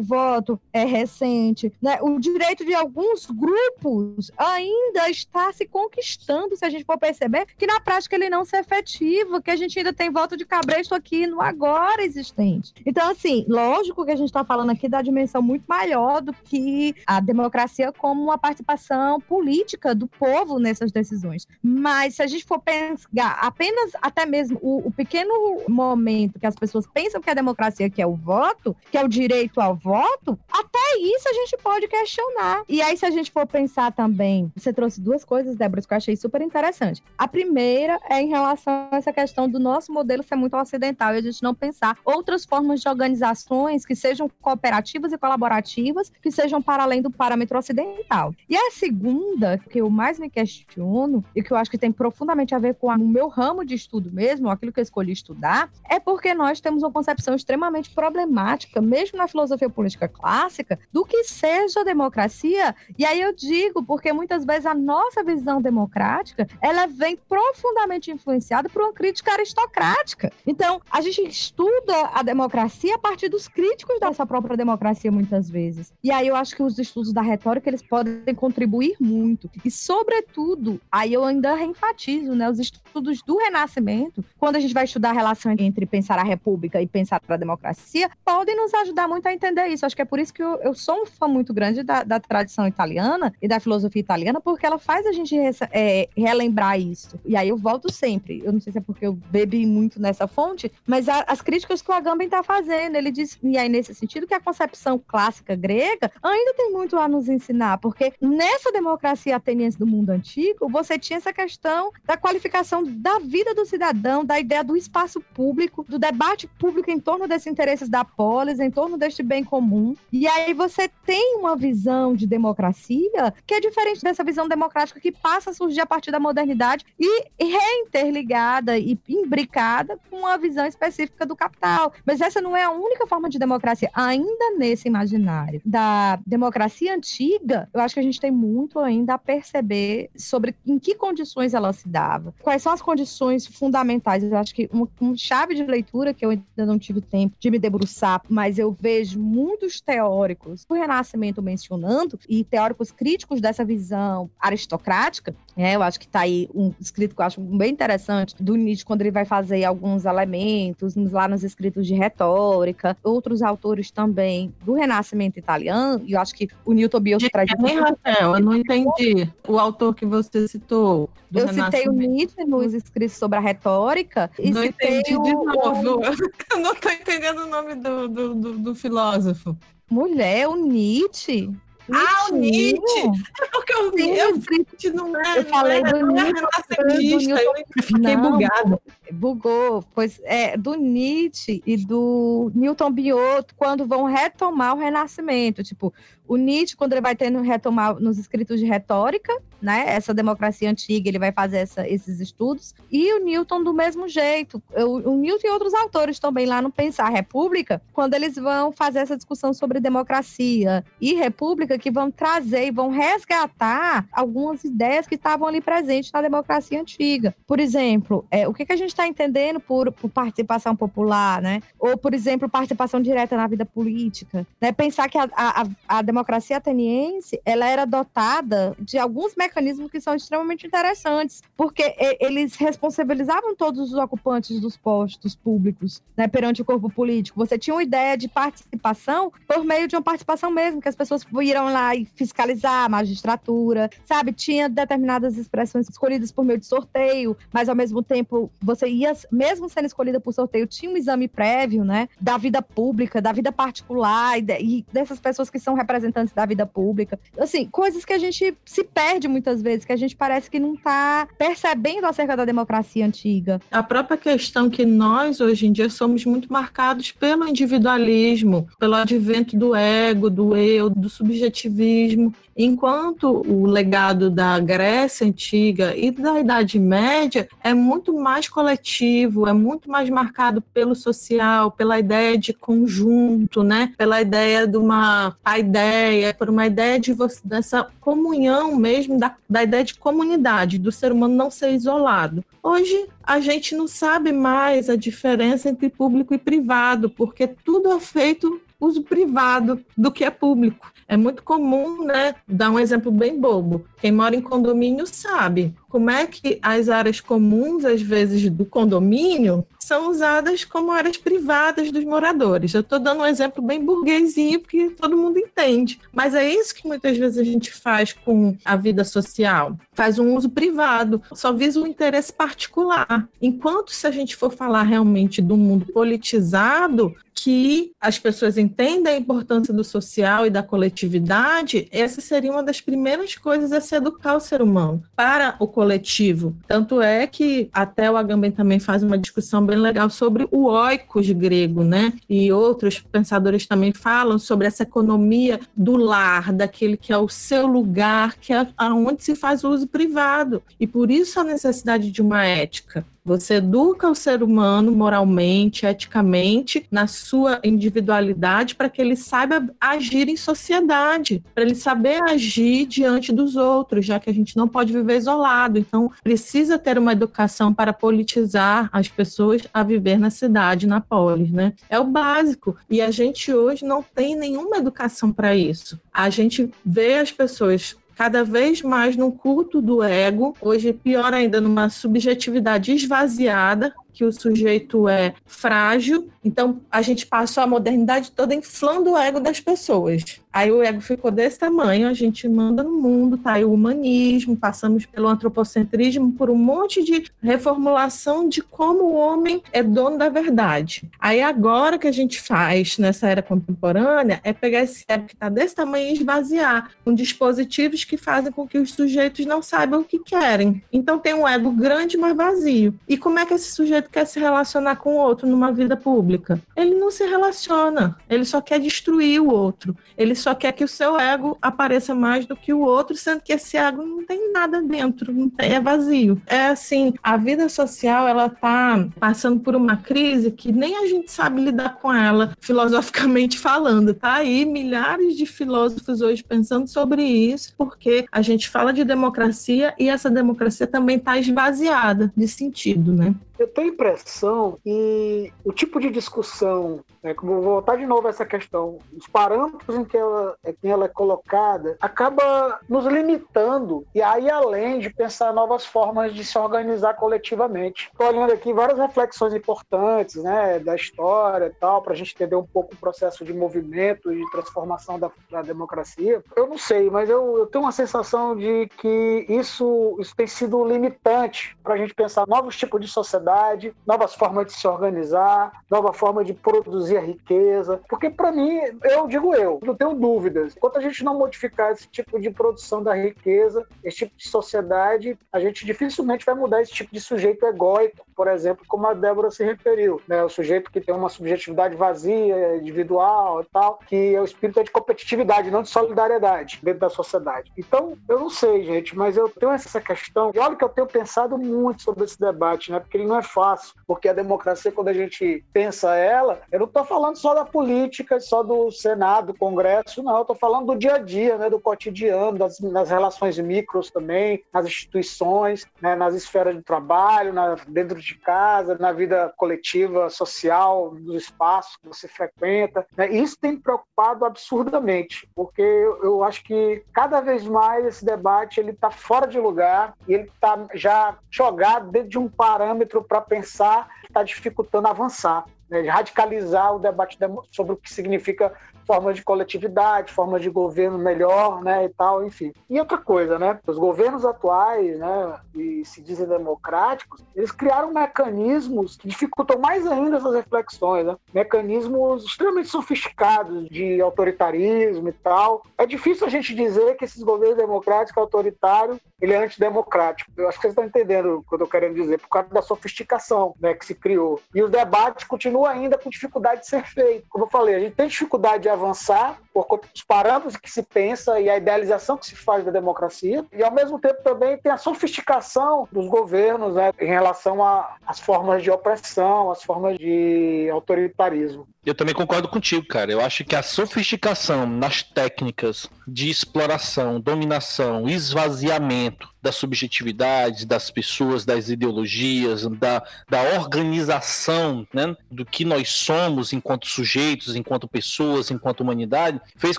Speaker 4: voto é recente, né? o direito de alguns grupos ainda está se conquistando, se a gente for perceber, que na prática ele não se efetiva, que a gente ainda tem voto de cabresto aqui no agora existente. Então, assim, lógico que a gente está falando aqui da dimensão muito maior do que a democracia democracia como uma participação política do povo nessas decisões. Mas se a gente for pensar apenas até mesmo o, o pequeno momento que as pessoas pensam que a democracia que é o voto, que é o direito ao voto, até isso a gente pode questionar. E aí, se a gente for pensar também, você trouxe duas coisas, Débora, que eu achei super interessante. A primeira é em relação a essa questão do nosso modelo ser muito ocidental e a gente não pensar outras formas de organizações que sejam cooperativas e colaborativas, que sejam para além do parâmetro ocidental ocidental. E a segunda, que eu mais me questiono, e que eu acho que tem profundamente a ver com o meu ramo de estudo mesmo, aquilo que eu escolhi estudar, é porque nós temos uma concepção extremamente problemática, mesmo na filosofia política clássica, do que seja democracia. E aí eu digo, porque muitas vezes a nossa visão democrática, ela vem profundamente influenciada por uma crítica aristocrática. Então, a gente estuda a democracia a partir dos críticos dessa própria democracia, muitas vezes. E aí eu acho que os estudos da retórica, eles podem contribuir muito. E, sobretudo, aí eu ainda reenfatizo, né, os estudos do Renascimento, quando a gente vai estudar a relação entre pensar a república e pensar a democracia, podem nos ajudar muito a entender isso. Acho que é por isso que eu, eu sou um fã muito grande da, da, tradição italiana e da filosofia italiana, porque ela faz a gente é, relembrar isso. E aí eu volto sempre. Eu não sei se é porque eu bebi muito nessa fonte, mas a, as críticas que o Agamben está fazendo, ele diz, e aí nesse sentido, que a concepção clássica grega ainda tem muito a nos ensinar, porque nessa democracia ateniense do mundo antigo, você tinha essa questão da qualificação da vida do cidadão, da ideia do espaço público, do debate público em torno desses interesses da polis, em torno deste bem comum. E aí você tem uma visão de democracia que é diferente dessa visão democrática que passa a surgir a partir da modernidade e reinterligada e imbricada com uma visão específica do capital. Mas essa não é a única forma de democracia. Ainda nesse imaginário da democracia antiga, eu acho que a gente tem muito ainda a perceber sobre em que condições ela se dava. Quais são as condições fundamentais? Eu acho que uma, uma chave de leitura que eu ainda não tive tempo de me debruçar, mas eu vejo muitos teóricos do Renascimento mencionando e teóricos críticos dessa visão aristocrática. É, eu acho que está aí um escrito que eu acho bem interessante do Nietzsche quando ele vai fazer alguns elementos lá nos escritos de retórica, outros autores também do Renascimento italiano, e eu acho que o Newton Traz.
Speaker 1: Quem, Raquel? Eu não entendi o autor que você citou.
Speaker 4: eu citei o Nietzsche nos escritos sobre a retórica.
Speaker 1: E não entendi o... de novo. Eu não estou entendendo o nome do, do, do, do filósofo.
Speaker 4: Mulher, o Nietzsche.
Speaker 1: Ah, o Nietzsche! É porque eu vi, eu, Nietzsche não é.
Speaker 4: Eu falei do Nietzsche.
Speaker 1: Eu fiquei não, bugada.
Speaker 4: Bugou, pois é, do Nietzsche e do Newton Biot, quando vão retomar o Renascimento. Tipo, o Nietzsche, quando ele vai tendo retomar nos escritos de retórica, né, essa democracia antiga, ele vai fazer essa, esses estudos, e o Newton do mesmo jeito. O, o Newton e outros autores também lá no Pensar República, quando eles vão fazer essa discussão sobre democracia e república, que vão trazer e vão resgatar algumas ideias que estavam ali presentes na democracia antiga. Por exemplo, é, o que, que a gente está entendendo por, por, participação popular, né? Ou, por exemplo, participação direta na vida política. Né? Pensar que a, a, a democracia democracia ateniense ela era dotada de alguns mecanismos que são extremamente interessantes, porque eles responsabilizavam todos os ocupantes dos postos públicos né, perante o corpo político. Você tinha uma ideia de participação por meio de uma participação mesmo, que as pessoas iam lá e fiscalizar a magistratura, sabe? Tinha determinadas expressões escolhidas por meio de sorteio, mas ao mesmo tempo você ia, mesmo sendo escolhida por sorteio, tinha um exame prévio, né, da vida pública, da vida particular e, de, e dessas pessoas que são representadas representantes da vida pública. Assim, coisas que a gente se perde muitas vezes, que a gente parece que não está percebendo acerca da democracia antiga.
Speaker 1: A própria questão que nós, hoje em dia, somos muito marcados pelo individualismo, pelo advento do ego, do eu, do subjetivismo, enquanto o legado da Grécia Antiga e da Idade Média é muito mais coletivo, é muito mais marcado pelo social, pela ideia de conjunto, né? pela ideia de uma a ideia ideia, por uma ideia de você, dessa comunhão mesmo, da, da ideia de comunidade, do ser humano não ser isolado. Hoje, a gente não sabe mais a diferença entre público e privado, porque tudo é feito uso privado do que é público. É muito comum, né? Dar um exemplo bem bobo. Quem mora em condomínio sabe como é que as áreas comuns, às vezes, do condomínio, são usadas como áreas privadas dos moradores. Eu estou dando um exemplo bem burguesinho, porque todo mundo entende. Mas é isso que muitas vezes a gente faz com a vida social. Faz um uso privado, só visa um interesse particular. Enquanto se a gente for falar realmente do mundo politizado, que as pessoas entendem a importância do social e da coletividade, essa seria uma das primeiras coisas a se educar o ser humano para o coletivo. Tanto é que até o Agamben também faz uma discussão bem legal sobre o oikos grego, né? E outros pensadores também falam sobre essa economia do lar, daquele que é o seu lugar, que é aonde se faz o uso privado. E por isso a necessidade de uma ética. Você educa o ser humano moralmente, eticamente, na sua individualidade, para que ele saiba agir em sociedade, para ele saber agir diante dos outros, já que a gente não pode viver isolado. Então, precisa ter uma educação para politizar as pessoas a viver na cidade, na polis, né? É o básico. E a gente hoje não tem nenhuma educação para isso. A gente vê as pessoas cada vez mais no culto do ego, hoje pior ainda numa subjetividade esvaziada, que o sujeito é frágil, então a gente passou a modernidade toda inflando o ego das pessoas. Aí o ego ficou desse tamanho, a gente manda no mundo, tá aí o humanismo, passamos pelo antropocentrismo, por um monte de reformulação de como o homem é dono da verdade. Aí agora que a gente faz nessa era contemporânea é pegar esse ego que está desse tamanho e esvaziar com dispositivos que fazem com que os sujeitos não saibam o que querem. Então tem um ego grande, mas vazio. E como é que esse sujeito quer se relacionar com o outro numa vida pública? Ele não se relaciona, ele só quer destruir o outro. Ele só quer que o seu ego apareça mais do que o outro, sendo que esse ego não tem nada dentro, é vazio. É assim, a vida social ela tá passando por uma crise que nem a gente sabe lidar com ela, filosoficamente falando. Tá aí milhares de filósofos hoje pensando sobre isso, porque a gente fala de democracia e essa democracia também está esvaziada de sentido, né?
Speaker 3: Eu tenho impressão que o tipo de discussão, né, como voltar de novo a essa questão, os parâmetros em que ela, em que ela é colocada, acaba nos limitando e aí além de pensar novas formas de se organizar coletivamente. Estou olhando aqui várias reflexões importantes né, da história e tal, para a gente entender um pouco o processo de movimento e de transformação da, da democracia. Eu não sei, mas eu, eu tenho uma sensação de que isso, isso tem sido limitante para a gente pensar novos tipos de sociedade sociedade, novas formas de se organizar, nova forma de produzir riqueza. Porque, para mim, eu digo eu, não tenho dúvidas. Enquanto a gente não modificar esse tipo de produção da riqueza, esse tipo de sociedade, a gente dificilmente vai mudar esse tipo de sujeito egóico, por exemplo, como a Débora se referiu. Né? O sujeito que tem uma subjetividade vazia, individual e tal, que é o espírito de competitividade, não de solidariedade dentro da sociedade. Então, eu não sei, gente, mas eu tenho essa questão. E olha que eu tenho pensado muito sobre esse debate, né? Porque ele não é fácil, porque a democracia, quando a gente pensa ela, eu não estou falando só da política, só do Senado, do Congresso, não, eu estou falando do dia a dia, né, do cotidiano, das, das relações micros também, nas instituições, né, nas esferas de trabalho, na, dentro de casa, na vida coletiva, social, nos espaços que você frequenta. Né, isso tem me preocupado absurdamente, porque eu acho que cada vez mais esse debate ele está fora de lugar e ele está já jogado dentro de um parâmetro para pensar que está dificultando avançar, né? radicalizar o debate sobre o que significa formas de coletividade, formas de governo melhor, né, e tal, enfim. E outra coisa, né, os governos atuais, né, e se dizem democráticos, eles criaram mecanismos que dificultam mais ainda essas reflexões, né? mecanismos extremamente sofisticados de autoritarismo e tal. É difícil a gente dizer que esses governos democráticos autoritários, ele é antidemocrático. Eu acho que vocês estão entendendo o que eu estou querendo dizer, por causa da sofisticação, né, que se criou. E os debates continuam ainda com dificuldade de ser feitos. Como eu falei, a gente tem dificuldade de avançar por conta dos parâmetros que se pensa e a idealização que se faz da democracia, e ao mesmo tempo também tem a sofisticação dos governos né, em relação às formas de opressão, às formas de autoritarismo.
Speaker 2: Eu também concordo contigo, cara. Eu acho que a sofisticação nas técnicas de exploração, dominação, esvaziamento das subjetividades, das pessoas, das ideologias, da, da organização né, do que nós somos enquanto sujeitos, enquanto pessoas, enquanto humanidade, fez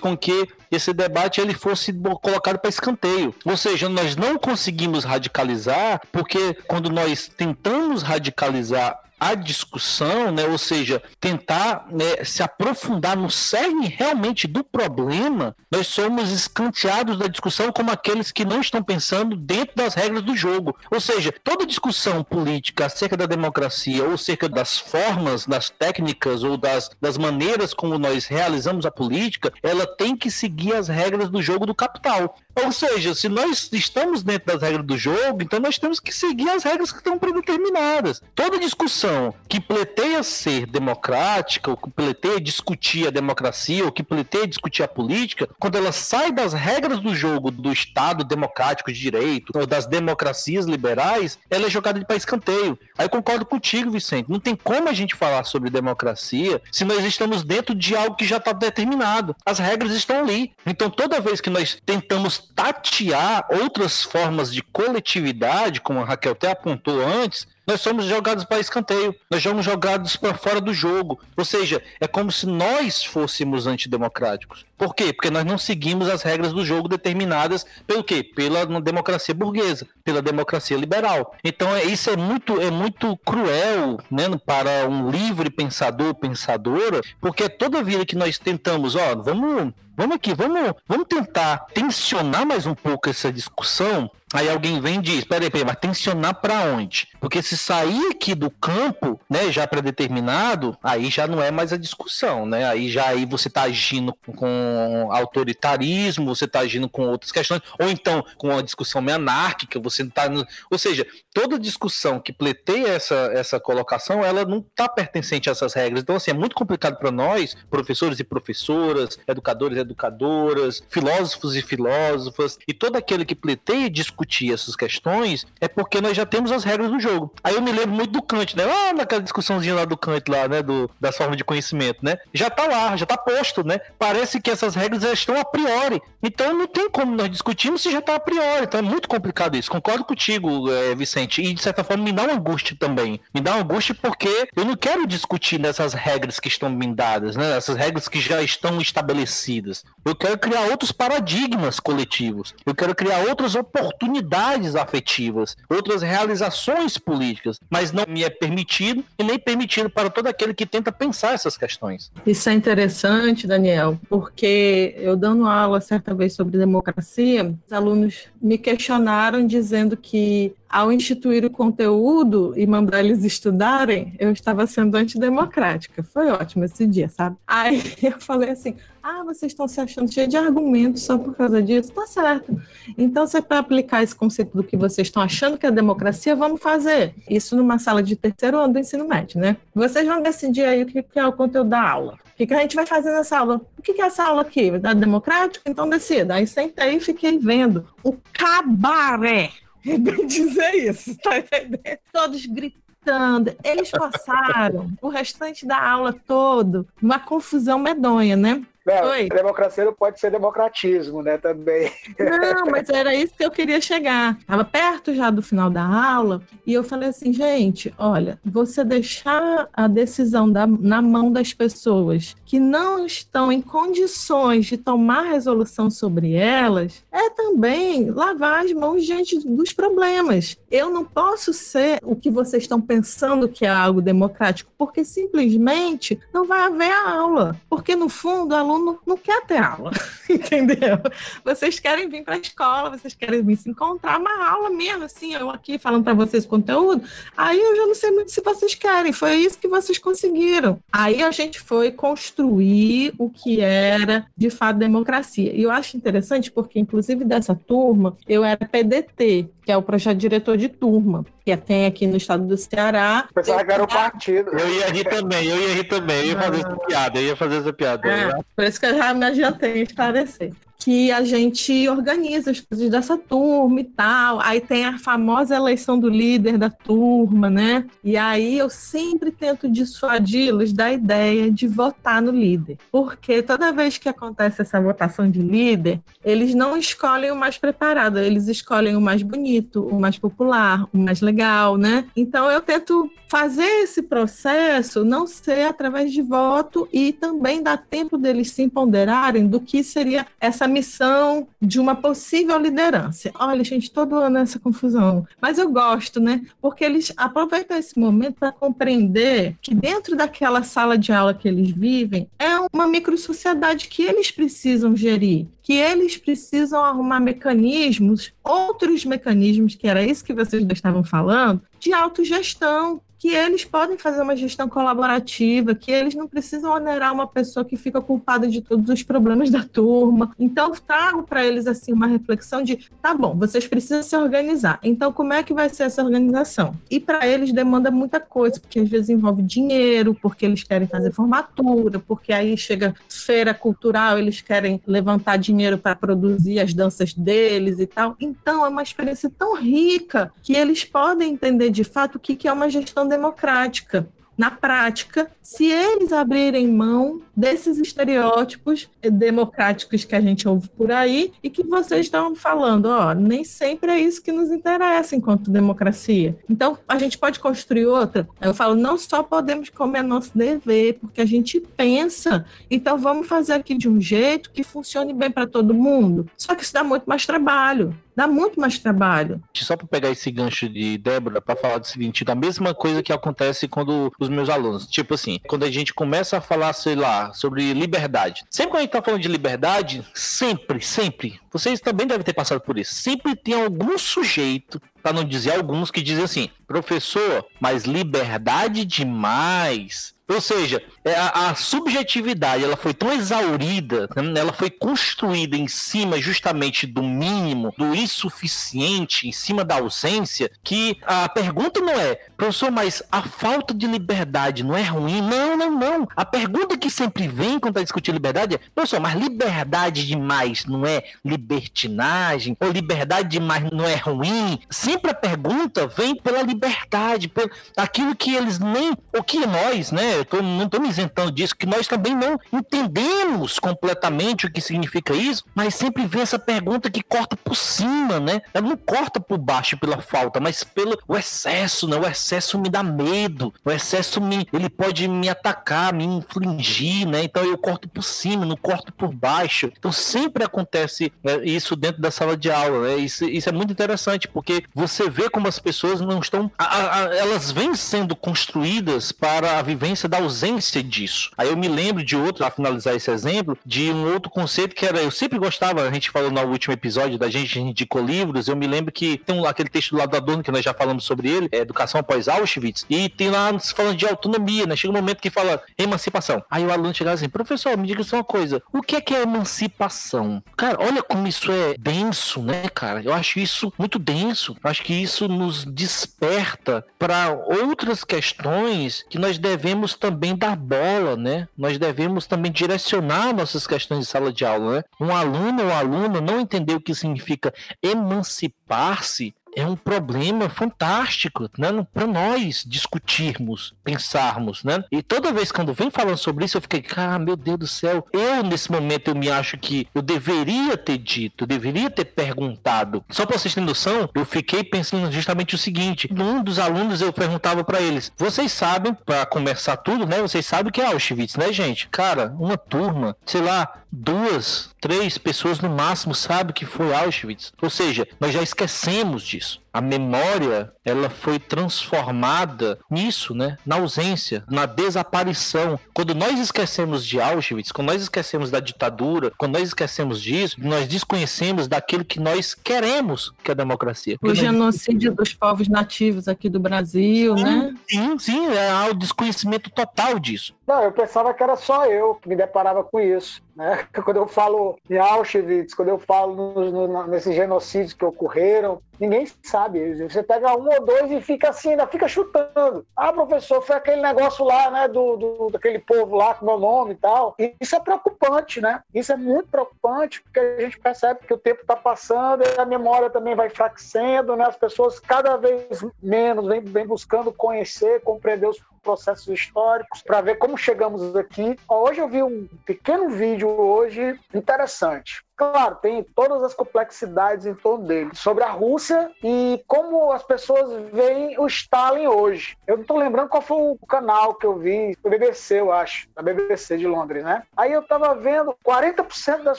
Speaker 2: com que esse debate ele fosse colocado para escanteio. Ou seja, nós não conseguimos radicalizar porque quando nós tentamos radicalizar a discussão, né, ou seja, tentar né, se aprofundar no cerne realmente do problema, nós somos escanteados da discussão como aqueles que não estão pensando dentro das regras do jogo. Ou seja, toda discussão política acerca da democracia ou acerca das formas, das técnicas ou das, das maneiras como nós realizamos a política, ela tem que seguir as regras do jogo do capital. Ou seja, se nós estamos dentro das regras do jogo, então nós temos que seguir as regras que estão predeterminadas. Toda discussão que pleiteia ser democrática, ou que pleiteia discutir a democracia, ou que pleiteia discutir a política, quando ela sai das regras do jogo do Estado democrático de direito, ou das democracias liberais, ela é jogada para escanteio. Aí eu concordo contigo, Vicente. Não tem como a gente falar sobre democracia se nós estamos dentro de algo que já está determinado. As regras estão ali. Então toda vez que nós tentamos tatear outras formas de coletividade, como a Raquel até apontou antes, nós somos jogados para escanteio, nós somos jogados para fora do jogo. Ou seja, é como se nós fôssemos antidemocráticos. Por quê? Porque nós não seguimos as regras do jogo determinadas pelo quê? Pela democracia burguesa, pela democracia liberal. Então é, isso é muito, é muito cruel né, para um livre pensador, pensadora, porque toda vida que nós tentamos, ó, vamos vamos aqui, vamos, vamos tentar tensionar mais um pouco essa discussão Aí alguém vem e diz: peraí, peraí, mas tensionar para onde? Porque se sair aqui do campo, né, já predeterminado, aí já não é mais a discussão, né? Aí já aí você está agindo com autoritarismo, você está agindo com outras questões, ou então com uma discussão meio anárquica, você está. Ou seja, toda discussão que pleiteia essa, essa colocação, ela não está pertencente a essas regras. Então, assim, é muito complicado para nós, professores e professoras, educadores e educadoras, filósofos e filósofas, e todo aquele que pleiteia discutir discutir essas questões é porque nós já temos as regras do jogo. Aí eu me lembro muito do Kant, né? Ah, naquela discussãozinha lá do Kant lá, né? Do, das formas de conhecimento, né? Já tá lá, já tá posto, né? Parece que essas regras já estão a priori. Então não tem como nós discutirmos se já tá a priori. Então é muito complicado isso. Concordo contigo, é, Vicente. E de certa forma me dá uma angústia também. Me dá uma angústia porque eu não quero discutir nessas regras que estão me dadas, né? Essas regras que já estão estabelecidas. Eu quero criar outros paradigmas coletivos. Eu quero criar outras oportunidades unidades afetivas, outras realizações políticas, mas não me é permitido e nem permitido para todo aquele que tenta pensar essas questões.
Speaker 1: Isso é interessante, Daniel, porque eu dando aula certa vez sobre democracia, os alunos me questionaram dizendo que ao instituir o conteúdo e mandar eles estudarem, eu estava sendo antidemocrática. Foi ótimo esse dia, sabe? Aí eu falei assim: ah, vocês estão se achando cheio de argumentos só por causa disso? Tá certo. Então, se é para aplicar esse conceito do que vocês estão achando que é democracia, vamos fazer. Isso numa sala de terceiro ano do ensino médio, né? Vocês vão decidir aí o que é o conteúdo da aula. O que a gente vai fazer nessa aula? O que é essa aula aqui? Da democrática? Então decida. Aí sentei e fiquei vendo o cabaré é bem dizer isso, tá entendendo? Todos gritando. Eles passaram o restante da aula todo uma confusão medonha, né?
Speaker 3: Não, Oi. democracia não pode ser democratismo, né, também.
Speaker 1: Não, mas era isso que eu queria chegar. Estava perto já do final da aula e eu falei assim, gente, olha, você deixar a decisão da, na mão das pessoas que não estão em condições de tomar resolução sobre elas é também lavar as mãos diante dos problemas. Eu não posso ser o que vocês estão pensando que é algo democrático, porque simplesmente não vai haver a aula. Porque no fundo, a aluno não quer ter aula, entendeu? Vocês querem vir para a escola, vocês querem vir se encontrar uma aula mesmo, assim, eu aqui falando para vocês conteúdo, aí eu já não sei muito se vocês querem, foi isso que vocês conseguiram. Aí a gente foi construir o que era, de fato, democracia. E eu acho interessante porque, inclusive, dessa turma, eu era PDT, que é o projeto diretor de turma, que tem aqui no estado do Ceará.
Speaker 3: Pensava que era o partido.
Speaker 2: Eu ia rir também, eu ia rir também, eu ia fazer essa piada, eu ia fazer essa piada.
Speaker 1: É, por isso que eu já me adiantei em esclarecer que a gente organiza as coisas dessa turma e tal. Aí tem a famosa eleição do líder da turma, né? E aí eu sempre tento dissuadi-los da ideia de votar no líder. Porque toda vez que acontece essa votação de líder, eles não escolhem o mais preparado, eles escolhem o mais bonito, o mais popular, o mais legal, né? Então eu tento fazer esse processo não ser através de voto e também dar tempo deles se empoderarem do que seria essa missão de uma possível liderança. Olha, gente, todo ano essa confusão. Mas eu gosto, né? Porque eles aproveitam esse momento para compreender que dentro daquela sala de aula que eles vivem é uma microsociedade que eles precisam gerir que eles precisam arrumar mecanismos, outros mecanismos, que era isso que vocês estavam falando, de autogestão, que eles podem fazer uma gestão colaborativa, que eles não precisam onerar uma pessoa que fica culpada de todos os problemas da turma. Então, trago para eles assim uma reflexão de, tá bom, vocês precisam se organizar. Então, como é que vai ser essa organização? E para eles demanda muita coisa, porque às vezes envolve dinheiro, porque eles querem fazer formatura, porque aí chega feira cultural, eles querem levantar dinheiro para produzir as danças deles e tal. Então, é uma experiência tão rica que eles podem entender de fato o que é uma gestão democrática. Na prática, se eles abrirem mão desses estereótipos democráticos que a gente ouve por aí e que vocês estão falando, ó, nem sempre é isso que nos interessa enquanto democracia. Então, a gente pode construir outra. Eu falo, não só podemos comer nosso dever, porque a gente pensa, então vamos fazer aqui de um jeito que funcione bem para todo mundo. Só que isso dá muito mais trabalho dá muito mais trabalho.
Speaker 2: Só para pegar esse gancho de Débora para falar do seguinte, da mesma coisa que acontece quando os meus alunos, tipo assim, quando a gente começa a falar, sei lá, sobre liberdade. Sempre quando a gente tá falando de liberdade, sempre, sempre, vocês também devem ter passado por isso. Sempre tem algum sujeito, para não dizer alguns que dizem assim: "Professor, mas liberdade demais ou seja, é, a, a, subjetividade ela foi tão exaurida, ela foi construída em cima justamente do mínimo, do insuficiente, em cima da ausência, que a pergunta não é, professor, mas a falta de liberdade não é ruim? Não, não, não. A pergunta que sempre vem quando está discutindo liberdade é, professor, mas liberdade demais não é libertinagem? Ou liberdade demais não é ruim? Sempre a pergunta vem pela liberdade, pelo aquilo que eles nem, o que nós, né? eu tô, não estou me isentando disso, que nós também não entendemos completamente o que significa isso, mas sempre vem essa pergunta que corta por cima, né? Ela não corta por baixo pela falta, mas pelo o excesso, né? O excesso me dá medo, o excesso me, ele pode me atacar, me infligir, né? Então eu corto por cima, não corto por baixo. Então sempre acontece né, isso dentro da sala de aula, né? Isso, isso é muito interessante, porque você vê como as pessoas não estão, a, a, elas vêm sendo construídas para a vivência da ausência disso. Aí eu me lembro de outro, a finalizar esse exemplo, de um outro conceito que era, eu sempre gostava, a gente falou no último episódio da gente, a gente indicou livros, eu me lembro que tem um, aquele texto do Adorno, que nós já falamos sobre ele, é Educação após Auschwitz, e tem lá falando de autonomia, né? Chega um momento que fala emancipação. Aí o aluno chega assim, professor, me diga só uma coisa, o que é que é emancipação? Cara, olha como isso é denso, né, cara? Eu acho isso muito denso. Eu acho que isso nos desperta para outras questões que nós devemos também dar bola, né? Nós devemos também direcionar nossas questões de sala de aula, né? Um aluno ou aluna não entender o que significa emancipar-se é um problema fantástico, né? Para nós discutirmos, pensarmos, né? E toda vez quando vem falando sobre isso, eu fiquei, ah, meu Deus do céu, eu nesse momento eu me acho que eu deveria ter dito, eu deveria ter perguntado. Só para vocês terem noção, eu fiquei pensando justamente o seguinte: um dos alunos eu perguntava para eles, vocês sabem, para começar tudo, né? Vocês sabem o que é Auschwitz, né, gente? Cara, uma turma, sei lá, duas, três pessoas no máximo sabem que foi Auschwitz. Ou seja, nós já esquecemos disso a memória ela foi transformada nisso, né? Na ausência, na desaparição. Quando nós esquecemos de Auschwitz, quando nós esquecemos da ditadura, quando nós esquecemos disso, nós desconhecemos daquilo que nós queremos, que é a democracia.
Speaker 1: O genocídio nós... dos povos nativos aqui do Brasil,
Speaker 2: sim,
Speaker 1: né?
Speaker 2: Sim, sim, é o desconhecimento total disso.
Speaker 3: Não, eu pensava que era só eu que me deparava com isso. Né? Quando eu falo em Auschwitz, quando eu falo no, no, nesses genocídios que ocorreram, ninguém sabe. Você pega um ou dois e fica assim, ainda fica chutando. Ah, professor, foi aquele negócio lá, né, do, do daquele povo lá com meu nome e tal. E isso é preocupante, né? Isso é muito preocupante, porque a gente percebe que o tempo está passando e a memória também vai enfraquecendo, né? As pessoas cada vez menos vêm buscando conhecer, compreender os, processos históricos para ver como chegamos aqui. Hoje eu vi um pequeno vídeo hoje interessante. Claro, tem todas as complexidades em torno dele. Sobre a Rússia e como as pessoas veem o Stalin hoje. Eu não estou lembrando qual foi o canal que eu vi, o BBC, eu acho, da BBC de Londres, né? Aí eu estava vendo 40% das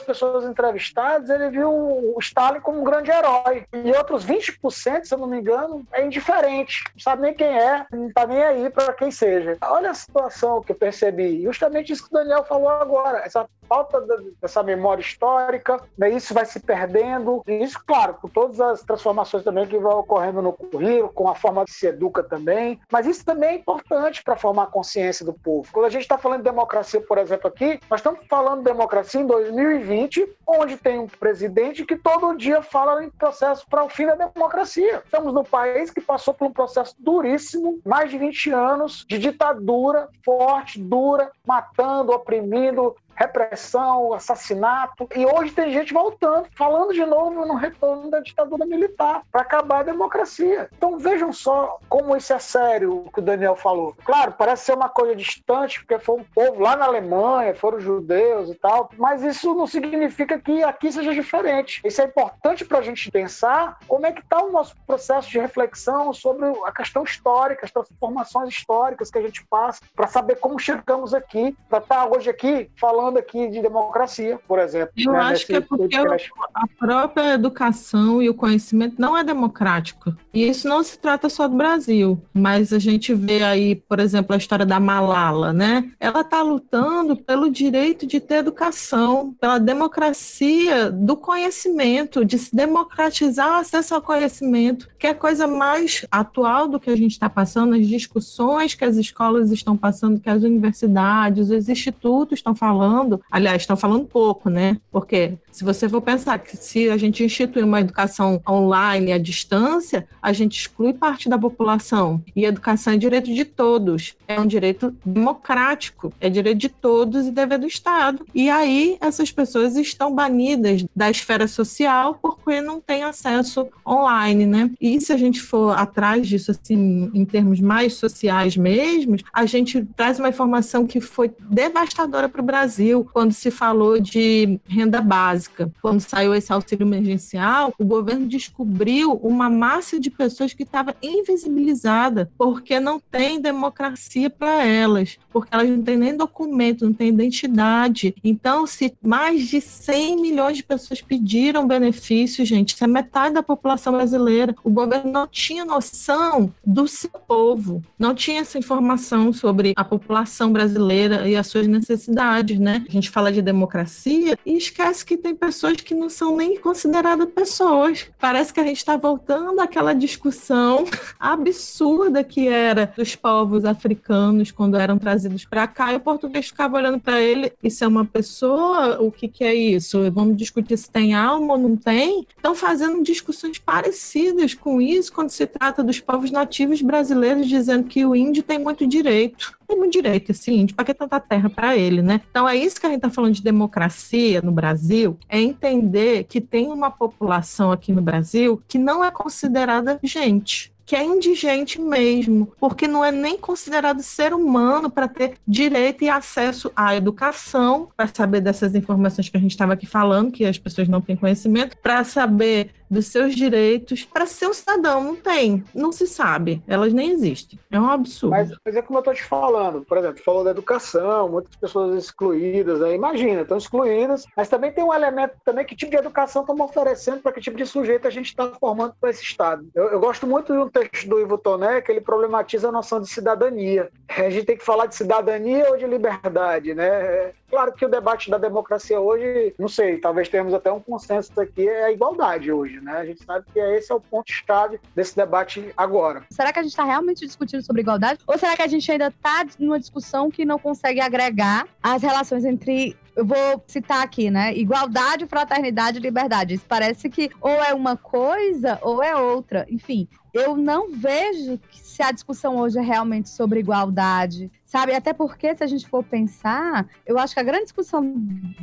Speaker 3: pessoas entrevistadas, ele viu o Stalin como um grande herói. E outros 20%, se eu não me engano, é indiferente. Não sabe nem quem é, não está nem aí para quem seja. Olha a situação que eu percebi. Justamente isso que o Daniel falou agora. Essa falta dessa memória histórica, né, isso vai se perdendo. E isso, claro, com todas as transformações também que vão ocorrendo no currículo, com a forma que se educa também. Mas isso também é importante para formar a consciência do povo. Quando a gente está falando de democracia, por exemplo, aqui, nós estamos falando de democracia em 2020, onde tem um presidente que todo dia fala em processo para o fim da democracia. Estamos no país que passou por um processo duríssimo, mais de 20 anos de ditadura forte, dura, matando, oprimindo, repressão, assassinato. E hoje tem gente voltando, falando de novo no retorno da ditadura militar, para acabar a democracia. Então vejam só como isso é sério, o que o Daniel falou. Claro, parece ser uma coisa distante, porque foi um povo lá na Alemanha, foram judeus e tal, mas isso não significa que aqui seja diferente. Isso é importante para a gente pensar como é que está o nosso processo de reflexão sobre a questão histórica, as transformações históricas que a gente passa, para saber como chegamos aqui, para estar tá hoje aqui falando falando aqui de democracia, por exemplo.
Speaker 1: Eu né, acho que é porque a própria educação e o conhecimento não é democrático. E isso não se trata só do Brasil, mas a gente vê aí, por exemplo, a história da Malala, né? Ela está lutando pelo direito de ter educação, pela democracia do conhecimento, de se democratizar o acesso ao conhecimento, que é a coisa mais atual do que a gente está passando, as discussões que as escolas estão passando, que as universidades, os institutos estão falando falando, aliás, estão falando pouco, né? Porque se você for pensar que se a gente institui uma educação online à distância, a gente exclui parte da população. E educação é direito de todos, é um direito democrático, é direito de todos e dever do Estado. E aí essas pessoas estão banidas da esfera social porque não têm acesso online, né? E se a gente for atrás disso, assim, em termos mais sociais mesmos, a gente traz uma informação que foi devastadora para o Brasil Brasil, quando se falou de renda básica, quando saiu esse auxílio emergencial, o governo descobriu uma massa de pessoas que estava invisibilizada, porque não tem democracia para elas, porque elas não têm nem documento, não têm identidade. Então, se mais de 100 milhões de pessoas pediram benefício, gente, isso é metade da população brasileira. O governo não tinha noção do seu povo, não tinha essa informação sobre a população brasileira e as suas necessidades, né? A gente fala de democracia e esquece que tem pessoas que não são nem consideradas pessoas. Parece que a gente está voltando àquela discussão absurda que era dos povos africanos quando eram trazidos para cá e o português ficava olhando para ele: isso é uma pessoa? O que, que é isso? Vamos discutir se tem alma ou não tem? Estão fazendo discussões parecidas com isso quando se trata dos povos nativos brasileiros, dizendo que o índio tem muito direito tem muito direito esse índio, para que tanta terra para ele, né? Então é isso que a gente está falando de democracia no Brasil, é entender que tem uma população aqui no Brasil que não é considerada gente que é indigente mesmo, porque não é nem considerado ser humano para ter direito e acesso à educação, para saber dessas informações que a gente estava aqui falando, que as pessoas não têm conhecimento, para saber dos seus direitos para ser um cidadão. Não tem, não se sabe, elas nem existem. É um absurdo.
Speaker 3: Mas, mas é como eu estou te falando, por exemplo, falou da educação, muitas pessoas excluídas, né? imagina, estão excluídas, mas também tem um elemento também que tipo de educação estamos oferecendo para que tipo de sujeito a gente está formando para esse Estado. Eu, eu, gosto muito de um texto do Ivo Toné que ele problematiza a noção de cidadania. A gente tem que falar de cidadania ou de liberdade, né? Claro que o debate da democracia hoje, não sei, talvez tenhamos até um consenso aqui, é a igualdade hoje, né? A gente sabe que esse é o ponto-chave desse debate agora.
Speaker 4: Será que a gente está realmente discutindo sobre igualdade? Ou será que a gente ainda está numa discussão que não consegue agregar as relações entre eu vou citar aqui, né? Igualdade, fraternidade e liberdade. Isso parece que ou é uma coisa ou é outra. Enfim, eu não vejo se a discussão hoje é realmente sobre igualdade, sabe? Até porque, se a gente for pensar, eu acho que a grande discussão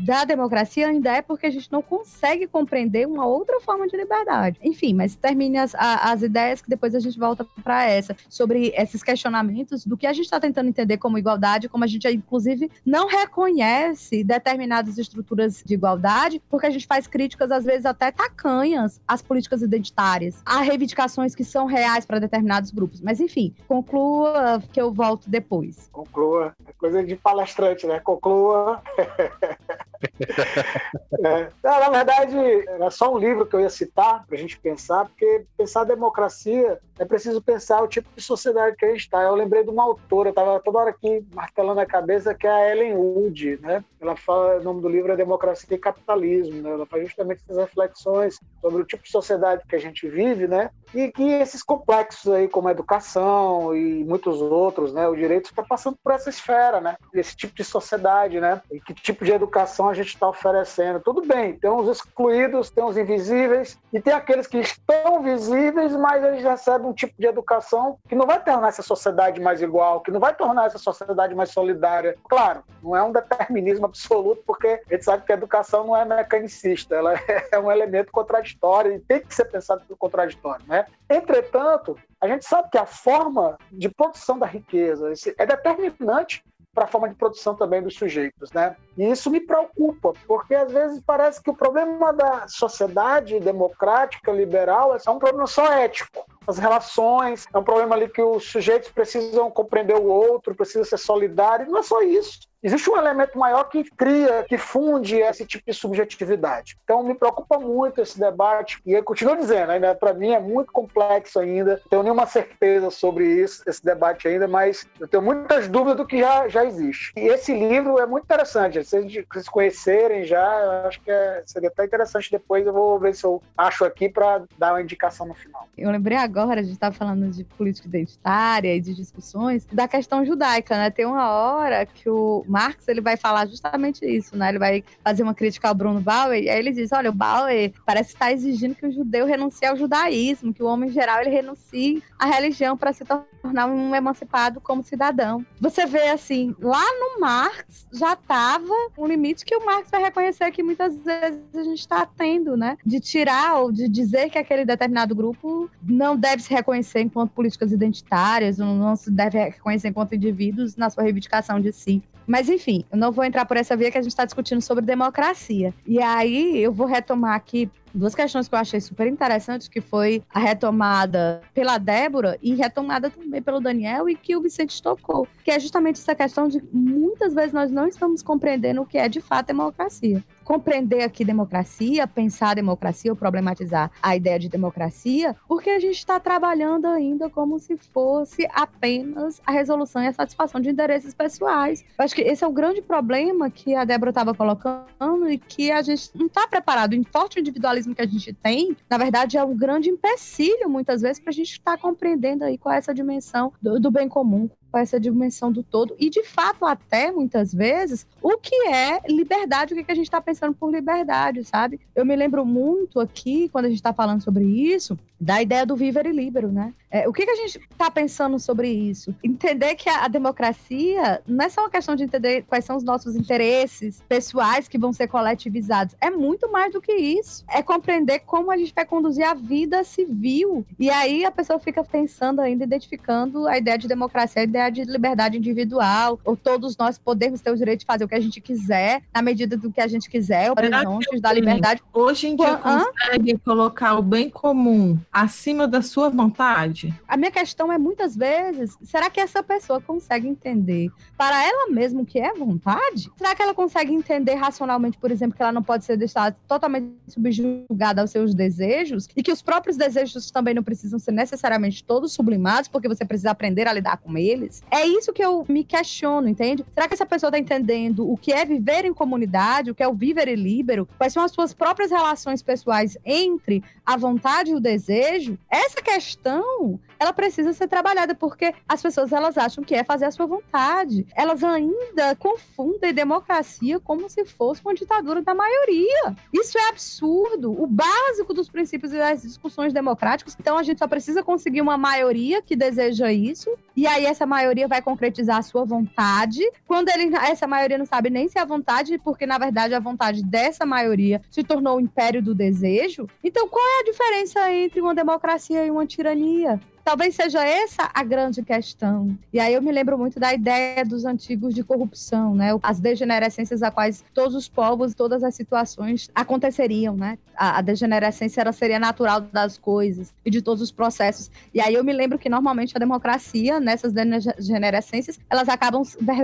Speaker 4: da democracia ainda é porque a gente não consegue compreender uma outra forma de liberdade. Enfim, mas termine as, as ideias que depois a gente volta para essa, sobre esses questionamentos do que a gente está tentando entender como igualdade, como a gente, inclusive, não reconhece determinadas estruturas de igualdade, porque a gente faz críticas, às vezes, até tacanhas às políticas identitárias, a reivindicações que são reais para determinados grupos. Mas, enfim, conclua que eu volto depois.
Speaker 3: Conclua. É coisa de palestrante, né? Conclua. é. Na verdade, era só um livro que eu ia citar para a gente pensar, porque pensar democracia é preciso pensar o tipo de sociedade que a gente está. Eu lembrei de uma autora, eu estava toda hora aqui martelando a cabeça, que é a Ellen Wood, né? Ela fala, o nome do livro é Democracia e Capitalismo, né? Ela faz justamente essas reflexões sobre o tipo de sociedade que a gente vive, né? E que esses complexos aí, como a educação e muitos outros, né? O direito está passando por essa esfera, né? Esse tipo de sociedade, né? E que tipo de educação a gente está oferecendo. Tudo bem, tem os excluídos, tem os invisíveis e tem aqueles que estão visíveis, mas eles recebem um tipo de educação que não vai tornar essa sociedade mais igual, que não vai tornar essa sociedade mais solidária. Claro, não é um determinismo absoluto, porque a gente sabe que a educação não é mecanicista, ela é um elemento contraditório e tem que ser pensado pelo contraditório, né? Entretanto, a gente sabe que a forma de produção da riqueza é determinante para a forma de produção também dos sujeitos, né? E isso me preocupa, porque às vezes parece que o problema da sociedade democrática liberal é um problema só ético. As relações, é um problema ali que os sujeitos precisam compreender o outro, precisam ser solidários, não é só isso existe um elemento maior que cria, que funde esse tipo de subjetividade. Então me preocupa muito esse debate e eu continuo dizendo, ainda para mim é muito complexo ainda, não tenho nenhuma certeza sobre isso, esse debate ainda, mas eu tenho muitas dúvidas do que já, já existe. E esse livro é muito interessante, se vocês conhecerem já, acho que é, seria até interessante depois, eu vou ver se eu acho aqui para dar uma indicação no final.
Speaker 4: Eu lembrei agora, a gente estava falando de política identitária e de discussões, da questão judaica, né? Tem uma hora que o Marx ele vai falar justamente isso, né? Ele vai fazer uma crítica ao Bruno Bauer, e aí ele diz: olha, o Bauer parece estar exigindo que o judeu renuncie ao judaísmo, que o homem em geral ele renuncie à religião para se tornar um emancipado como cidadão. Você vê assim, lá no Marx já estava um limite que o Marx vai reconhecer que muitas vezes a gente está tendo, né? De tirar ou de dizer que aquele determinado grupo não deve se reconhecer enquanto políticas identitárias, não se deve reconhecer enquanto indivíduos na sua reivindicação de si. Mas enfim, eu não vou entrar por essa via que a gente está discutindo sobre democracia. E aí eu vou retomar aqui duas questões que eu achei super interessantes, que foi a retomada pela Débora e retomada também pelo Daniel e que o Vicente tocou, que é justamente essa questão de muitas vezes nós não estamos compreendendo o que é de fato democracia. Compreender aqui democracia, pensar democracia ou problematizar a ideia de democracia, porque a gente está trabalhando ainda como se fosse apenas a resolução e a satisfação de interesses pessoais. Eu acho que esse é o grande problema que a Débora estava colocando e que a gente não está preparado em forte individualismo que a gente tem, na verdade, é um grande empecilho, muitas vezes, para a gente estar tá compreendendo aí qual é essa dimensão do, do bem comum, com essa dimensão do todo e de fato até muitas vezes o que é liberdade, o que, é que a gente está pensando por liberdade, sabe? Eu me lembro muito aqui quando a gente está falando sobre isso da ideia do viver e libero, né? É, o que, que a gente está pensando sobre isso? Entender que a, a, democracia não é só uma questão de entender quais são os nossos interesses pessoais que vão ser coletivizados, é muito mais do que isso. É compreender como a gente vai conduzir a vida civil. E aí a pessoa fica pensando ainda, identificando a ideia de democracia, a ideia ideia de liberdade individual, ou todos nós podemos ter o direito de fazer o que a gente quiser, na medida do que a gente quiser, o horizonte da liberdade.
Speaker 1: Hoje em dia consegue colocar o bem comum acima da sua vontade?
Speaker 4: A minha questão é muitas vezes, será que essa pessoa consegue entender para ela mesma o que é vontade? Será que ela consegue entender racionalmente, por exemplo, que ela não pode ser deixada totalmente subjugada aos seus desejos e que os próprios desejos também não precisam ser necessariamente todos sublimados, porque você precisa aprender a lidar com eles? É isso que eu me questiono, entende? Será que essa pessoa está entendendo o que é viver em comunidade, o que é o viver e libero, quais são as suas próprias relações pessoais entre a vontade e o desejo? Essa questão, ela precisa ser trabalhada porque as pessoas elas acham que é fazer a sua vontade. Elas ainda confundem democracia como se fosse uma ditadura da maioria. Isso é absurdo. O básico dos princípios e das discussões democráticas. Então a gente só precisa conseguir uma maioria que deseja isso e aí essa maioria vai concretizar a sua vontade, quando ele, essa maioria não sabe nem se é a vontade, porque na verdade a vontade dessa maioria se tornou o império do desejo. Então qual é a diferença entre uma democracia e uma tirania? Talvez seja essa a grande questão. E aí eu me lembro muito da ideia dos antigos de corrupção, né? As degenerescências a quais todos os povos, todas as situações aconteceriam, né? A, a degenerescência ela seria natural das coisas e de todos os processos. E aí eu me lembro que normalmente a democracia, nessas degenerescências, elas acabam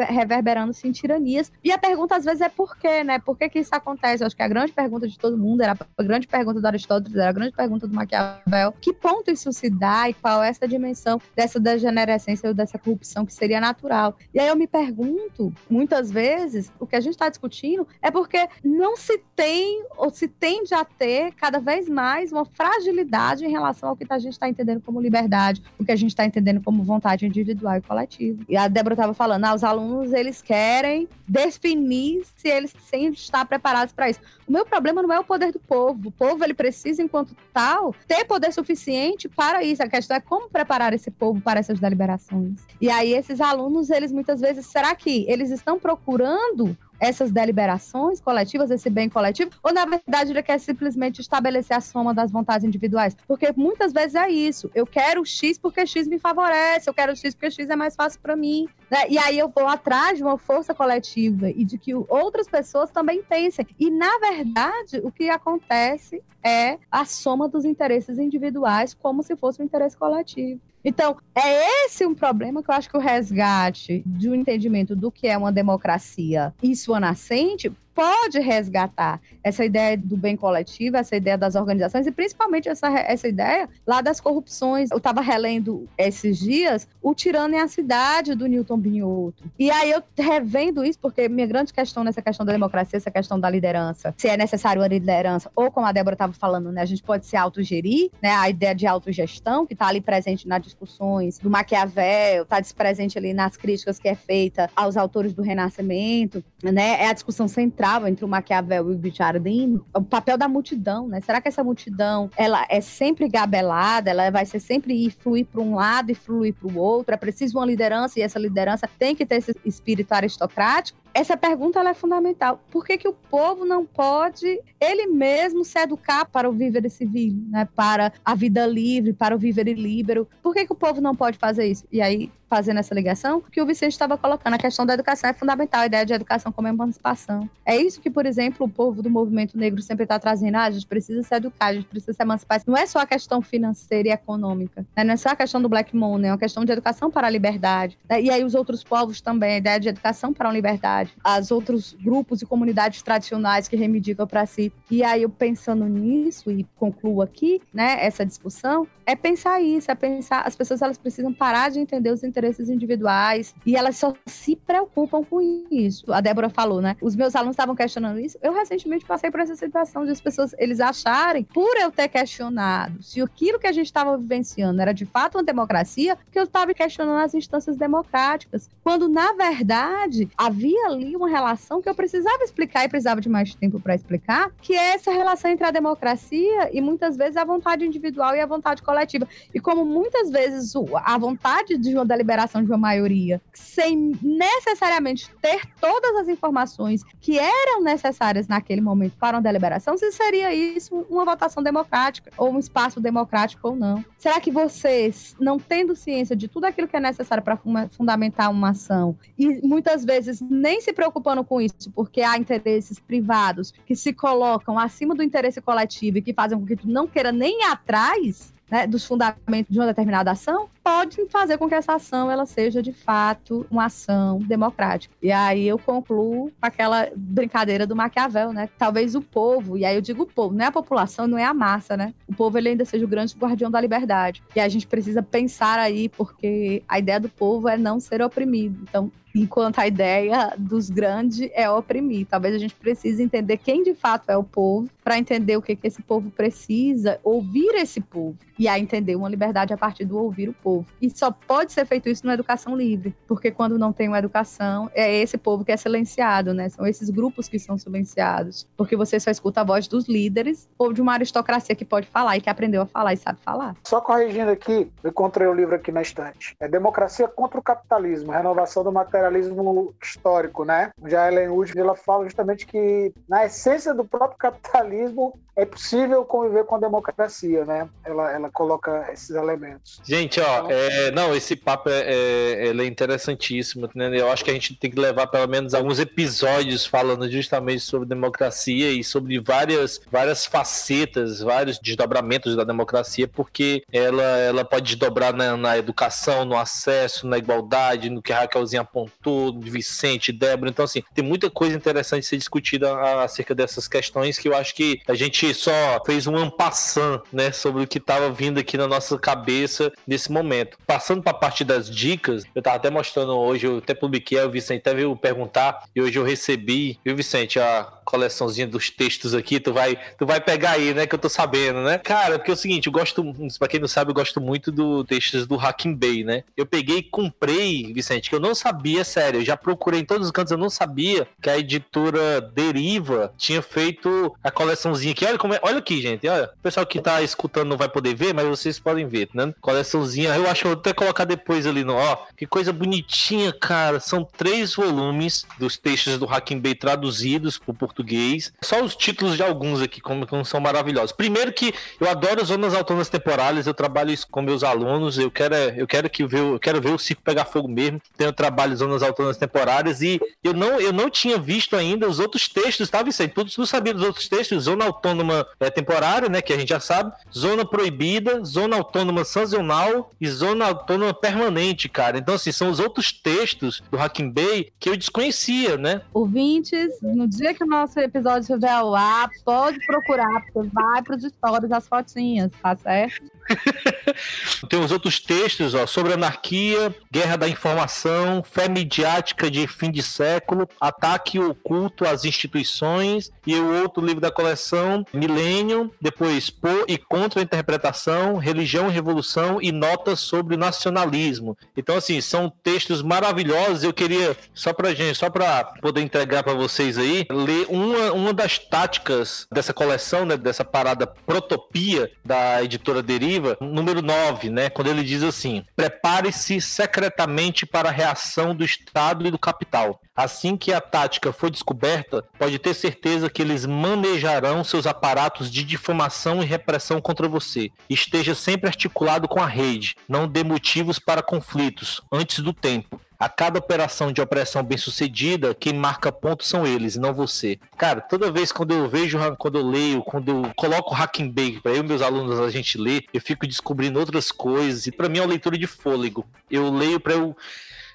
Speaker 4: reverberando-se em tiranias. E a pergunta às vezes é por quê, né? Por que que isso acontece? Eu acho que a grande pergunta de todo mundo era a grande pergunta do Aristóteles, era a grande pergunta do Maquiavel. Que ponto isso se dá e qual é essa dimensão dessa degenerescência ou dessa corrupção que seria natural. E aí eu me pergunto, muitas vezes, o que a gente está discutindo é porque não se tem ou se tende a ter cada vez mais uma fragilidade em relação ao que a gente está entendendo como liberdade, o que a gente está entendendo como vontade individual e coletiva. E a Débora estava falando, ah, os alunos eles querem definir se eles sem estar preparados para isso. O meu problema não é o poder do povo. O povo ele precisa, enquanto tal, ter poder suficiente para isso. A questão é como como preparar esse povo para essas deliberações? E aí esses alunos, eles muitas vezes, será que eles estão procurando essas deliberações coletivas, esse bem coletivo, ou na verdade ele quer simplesmente estabelecer a soma das vontades individuais? Porque muitas vezes é isso. Eu quero X porque X me favorece, eu quero X porque X é mais fácil para mim. Né? E aí eu vou atrás de uma força coletiva e de que outras pessoas também pensem. E na verdade, o que acontece é a soma dos interesses individuais como se fosse um interesse coletivo. Então, é esse um problema que eu acho que o resgate de um entendimento do que é uma democracia e sua nascente pode resgatar essa ideia do bem coletivo, essa ideia das organizações e principalmente essa, essa ideia lá das corrupções. Eu estava relendo esses dias o Tirano em a Cidade do Newton Binhoto. E aí eu revendo isso, porque minha grande questão nessa questão da democracia, essa questão da liderança, se é necessário uma liderança, ou como a Débora estava falando, né, a gente pode se autogerir, né, a ideia de autogestão, que está ali presente nas discussões do Maquiavel, está presente ali nas críticas que é feita aos autores do Renascimento, né, é a discussão central entre o Maquiavel e o Guicciardini, o papel da multidão, né? Será que essa multidão, ela é sempre gabelada, ela vai ser sempre ir fluir para um lado e fluir para o outro? É preciso uma liderança e essa liderança tem que ter esse espírito aristocrático? Essa pergunta é fundamental. Por que, que o povo não pode ele mesmo se educar para o viver civil, né? para a vida livre, para o viver livre? Por que, que o povo não pode fazer isso? E aí, fazendo essa ligação, que o Vicente estava colocando, a questão da educação é fundamental, a ideia de educação como emancipação. É isso que, por exemplo, o povo do movimento negro sempre está trazendo. Ah, a gente precisa se educar, a gente precisa se emancipar. Não é só a questão financeira e econômica, né? não é só a questão do black money, é uma questão de educação para a liberdade. Né? E aí os outros povos também, a ideia de educação para a liberdade. As outros grupos e comunidades tradicionais que reivindicam para si. E aí eu pensando nisso e concluo aqui, né, essa discussão, é pensar isso, é pensar as pessoas elas precisam parar de entender os interesses individuais e elas só se preocupam com isso. A Débora falou, né? Os meus alunos estavam questionando isso. Eu recentemente passei por essa situação de as pessoas eles acharem, por eu ter questionado se aquilo que a gente estava vivenciando era de fato uma democracia, que eu estava questionando as instâncias democráticas, quando na verdade havia ali uma relação que eu precisava explicar e precisava de mais tempo para explicar, que é essa relação entre a democracia e muitas vezes a vontade individual e a vontade coletiva. E como muitas vezes a vontade de uma deliberação de uma maioria, sem necessariamente ter todas as informações que eram necessárias naquele momento para uma deliberação, se seria isso uma votação democrática, ou um espaço democrático ou não. Será que vocês, não tendo ciência de tudo aquilo que é necessário para fundamentar uma ação, e muitas vezes nem se preocupando com isso, porque há interesses privados que se colocam acima do interesse coletivo e que fazem com que tu não queira nem ir atrás, né, dos fundamentos de uma determinada ação, pode fazer com que essa ação ela seja de fato uma ação democrática. E aí eu concluo com aquela brincadeira do Maquiavel, né? Talvez o povo, e aí eu digo o povo, não é a população, não é a massa, né? O povo ele ainda seja o grande guardião da liberdade. E a gente precisa pensar aí, porque a ideia do povo é não ser oprimido. Então, enquanto a ideia dos grandes é oprimir. Talvez a gente precise entender quem de fato é o povo para entender o que, que esse povo precisa, ouvir esse povo e aí entender uma liberdade a partir do ouvir o povo povo. E só pode ser feito isso numa educação livre, porque quando não tem uma educação, é esse povo que é silenciado, né? São esses grupos que são silenciados, porque você só escuta a voz dos líderes ou de uma aristocracia que pode falar e que aprendeu a falar e sabe falar.
Speaker 3: Só corrigindo aqui, eu encontrei o livro aqui na estante. É Democracia contra o Capitalismo, renovação do materialismo histórico, né? Já Ellen Wood, ela fala justamente que na essência do próprio capitalismo é possível conviver com a democracia, né? Ela, ela coloca esses elementos.
Speaker 2: Gente, ó, é, não, esse papo é, é, é, interessantíssimo, né? Eu acho que a gente tem que levar pelo menos alguns episódios falando justamente sobre democracia e sobre várias, várias facetas, vários desdobramentos da democracia, porque ela, ela pode desdobrar na, na educação, no acesso, na igualdade, no que a Raquelzinha apontou, Vicente, Débora. Então, assim, tem muita coisa interessante ser discutida acerca dessas questões que eu acho que a gente só fez um ampassan, né, sobre o que estava vindo aqui na nossa cabeça nesse momento. Passando para a parte das dicas, eu estava até mostrando hoje, eu até publiquei, o Vicente até veio perguntar, e hoje eu recebi, viu, Vicente, a coleçãozinha dos textos aqui, tu vai, tu vai pegar aí, né, que eu tô sabendo, né? Cara, porque é o seguinte, eu gosto, para quem não sabe, eu gosto muito do textos do Hacking Bay, né? Eu peguei e comprei, Vicente, que eu não sabia, sério, eu já procurei em todos os cantos, eu não sabia que a editora Deriva tinha feito a coleçãozinha aqui. Olha como é, olha aqui, gente. Olha, o pessoal que tá escutando não vai poder ver, mas vocês podem ver, né? Coleçãozinha. Eu acho que eu vou até colocar depois ali no, ó. Que coisa bonitinha, cara. São três volumes dos textos do Hacking Bay traduzidos para o português. Só os títulos de alguns aqui, como, como são maravilhosos. Primeiro que eu adoro zonas autônomas temporárias. Eu trabalho isso com meus alunos. Eu quero, eu quero que ver, eu quero ver o circo pegar fogo mesmo. Tenho trabalho zonas autônomas temporárias e eu não, eu não tinha visto ainda os outros textos, tá, Vicente? Todos não sabia dos outros textos. Zona autônoma é, temporária, né, que a gente já sabe, zona proibida, zona autônoma sazonal e zona autônoma permanente, cara. Então, assim, são os outros textos do Hacking Bay que eu desconhecia, né?
Speaker 4: Ouvintes, no dia que o nosso episódio estiver ao ar, pode procurar, porque vai para os stories as fotinhas, tá certo?
Speaker 2: Tem os outros textos ó, sobre anarquia, guerra da informação, fé midiática de fim de século, ataque oculto às instituições e o outro livro da coleção, Milênio, depois Por e Contra a Interpretação, Religião e Revolução e Notas sobre o Nacionalismo. Então, assim, são textos maravilhosos. Eu queria, só pra gente, só pra poder entregar para vocês aí, ler uma, uma das táticas dessa coleção, né, dessa parada Protopia da editora Deriva número 9, né? Quando ele diz assim: prepare-se secretamente para a reação do Estado e do capital. Assim que a tática for descoberta, pode ter certeza que eles manejarão seus aparatos de difamação e repressão contra você. Esteja sempre articulado com a rede. Não dê motivos para conflitos antes do tempo. A cada operação de opressão bem sucedida, quem marca ponto são eles, não você. Cara, toda vez quando eu vejo, quando eu leio, quando eu coloco Hacking Bake para eu e meus alunos a gente ler, eu fico descobrindo outras coisas. E para mim é uma leitura de fôlego. Eu leio para eu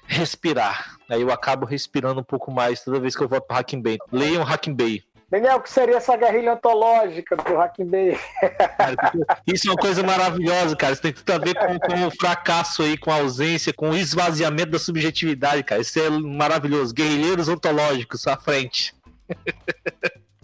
Speaker 2: respirar. Aí eu acabo respirando um pouco mais toda vez que eu volto para Hacking Bay. Leiam Hacking Bay.
Speaker 3: Daniel, o que seria essa guerrilha antológica do Hacking Bay?
Speaker 2: Isso é uma coisa maravilhosa, cara. Isso tem tudo a ver com, com o fracasso aí, com a ausência, com o esvaziamento da subjetividade, cara. Isso é maravilhoso. Guerrilheiros ontológicos à frente.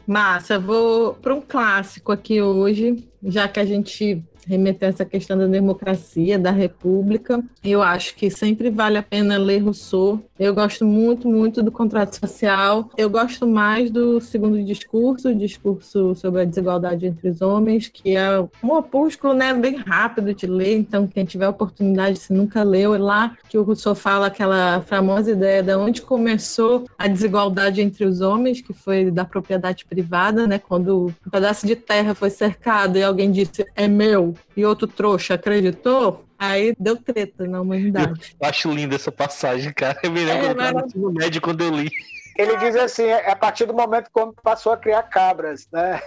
Speaker 1: Massa, vou para um clássico aqui hoje, já que a gente remeter essa questão da democracia, da república. Eu acho que sempre vale a pena ler Rousseau. Eu gosto muito, muito do contrato social. Eu gosto mais do segundo discurso, o discurso sobre a desigualdade entre os homens, que é um opúsculo né, bem rápido de ler. Então, quem tiver oportunidade, se nunca leu, é lá que o Rousseau fala aquela famosa ideia de onde começou a desigualdade entre os homens, que foi da propriedade privada, né? Quando um pedaço de terra foi cercado e alguém disse é meu, e outro trouxa acreditou, aí deu treta na humanidade.
Speaker 2: Eu acho linda essa passagem, cara. Eu me lembro é, no médio quando eu li.
Speaker 3: Ele diz assim, é a partir do momento quando passou a criar cabras, né?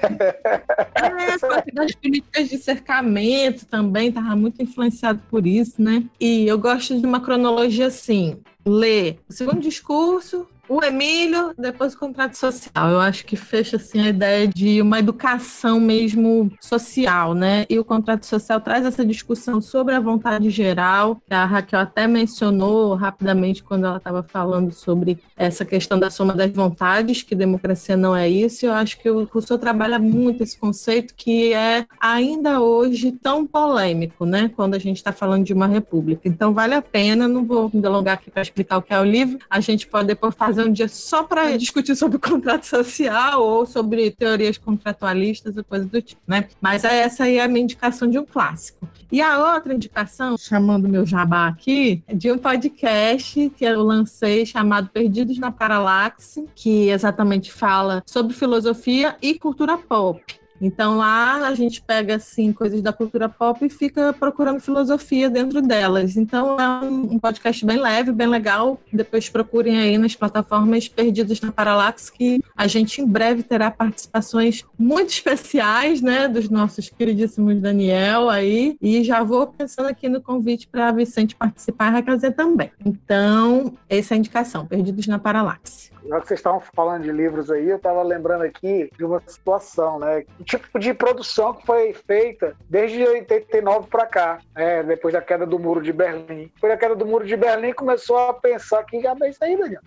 Speaker 1: É, as políticas de cercamento também estava muito influenciado por isso, né? E eu gosto de uma cronologia assim, ler o segundo discurso, o Emílio, depois o contrato social. Eu acho que fecha assim a ideia de uma educação mesmo social, né? E o contrato social traz essa discussão sobre a vontade geral, que a Raquel até mencionou rapidamente quando ela estava falando sobre essa questão da soma das vontades, que democracia não é isso. Eu acho que o Rousseau trabalha muito esse conceito que é ainda hoje tão polêmico, né? Quando a gente está falando de uma república. Então vale a pena, não vou me delongar aqui para explicar o que é o livro. A gente pode depois fazer um dia só para discutir sobre o contrato social ou sobre teorias contratualistas e coisas do tipo, né? Mas essa aí é a minha indicação de um clássico. E a outra indicação, chamando meu jabá aqui, é de um podcast que eu lancei chamado Perdidos na Paralaxe, que exatamente fala sobre filosofia e cultura pop. Então lá a gente pega assim coisas da cultura pop e fica procurando filosofia dentro delas. Então é um podcast bem leve, bem legal. Depois procurem aí nas plataformas Perdidos na Paralax que a gente em breve terá participações muito especiais, né, dos nossos queridíssimos Daniel aí. E já vou pensando aqui no convite para Vicente participar e Raquel também. Então, essa é a indicação, Perdidos na Paralaxe.
Speaker 3: Já que vocês estavam falando de livros aí, eu estava lembrando aqui de uma situação, né? O tipo de produção que foi feita desde 89 para cá, né? depois da queda do Muro de Berlim. Depois da queda do Muro de Berlim, começou a pensar que já é isso aí, Daniel.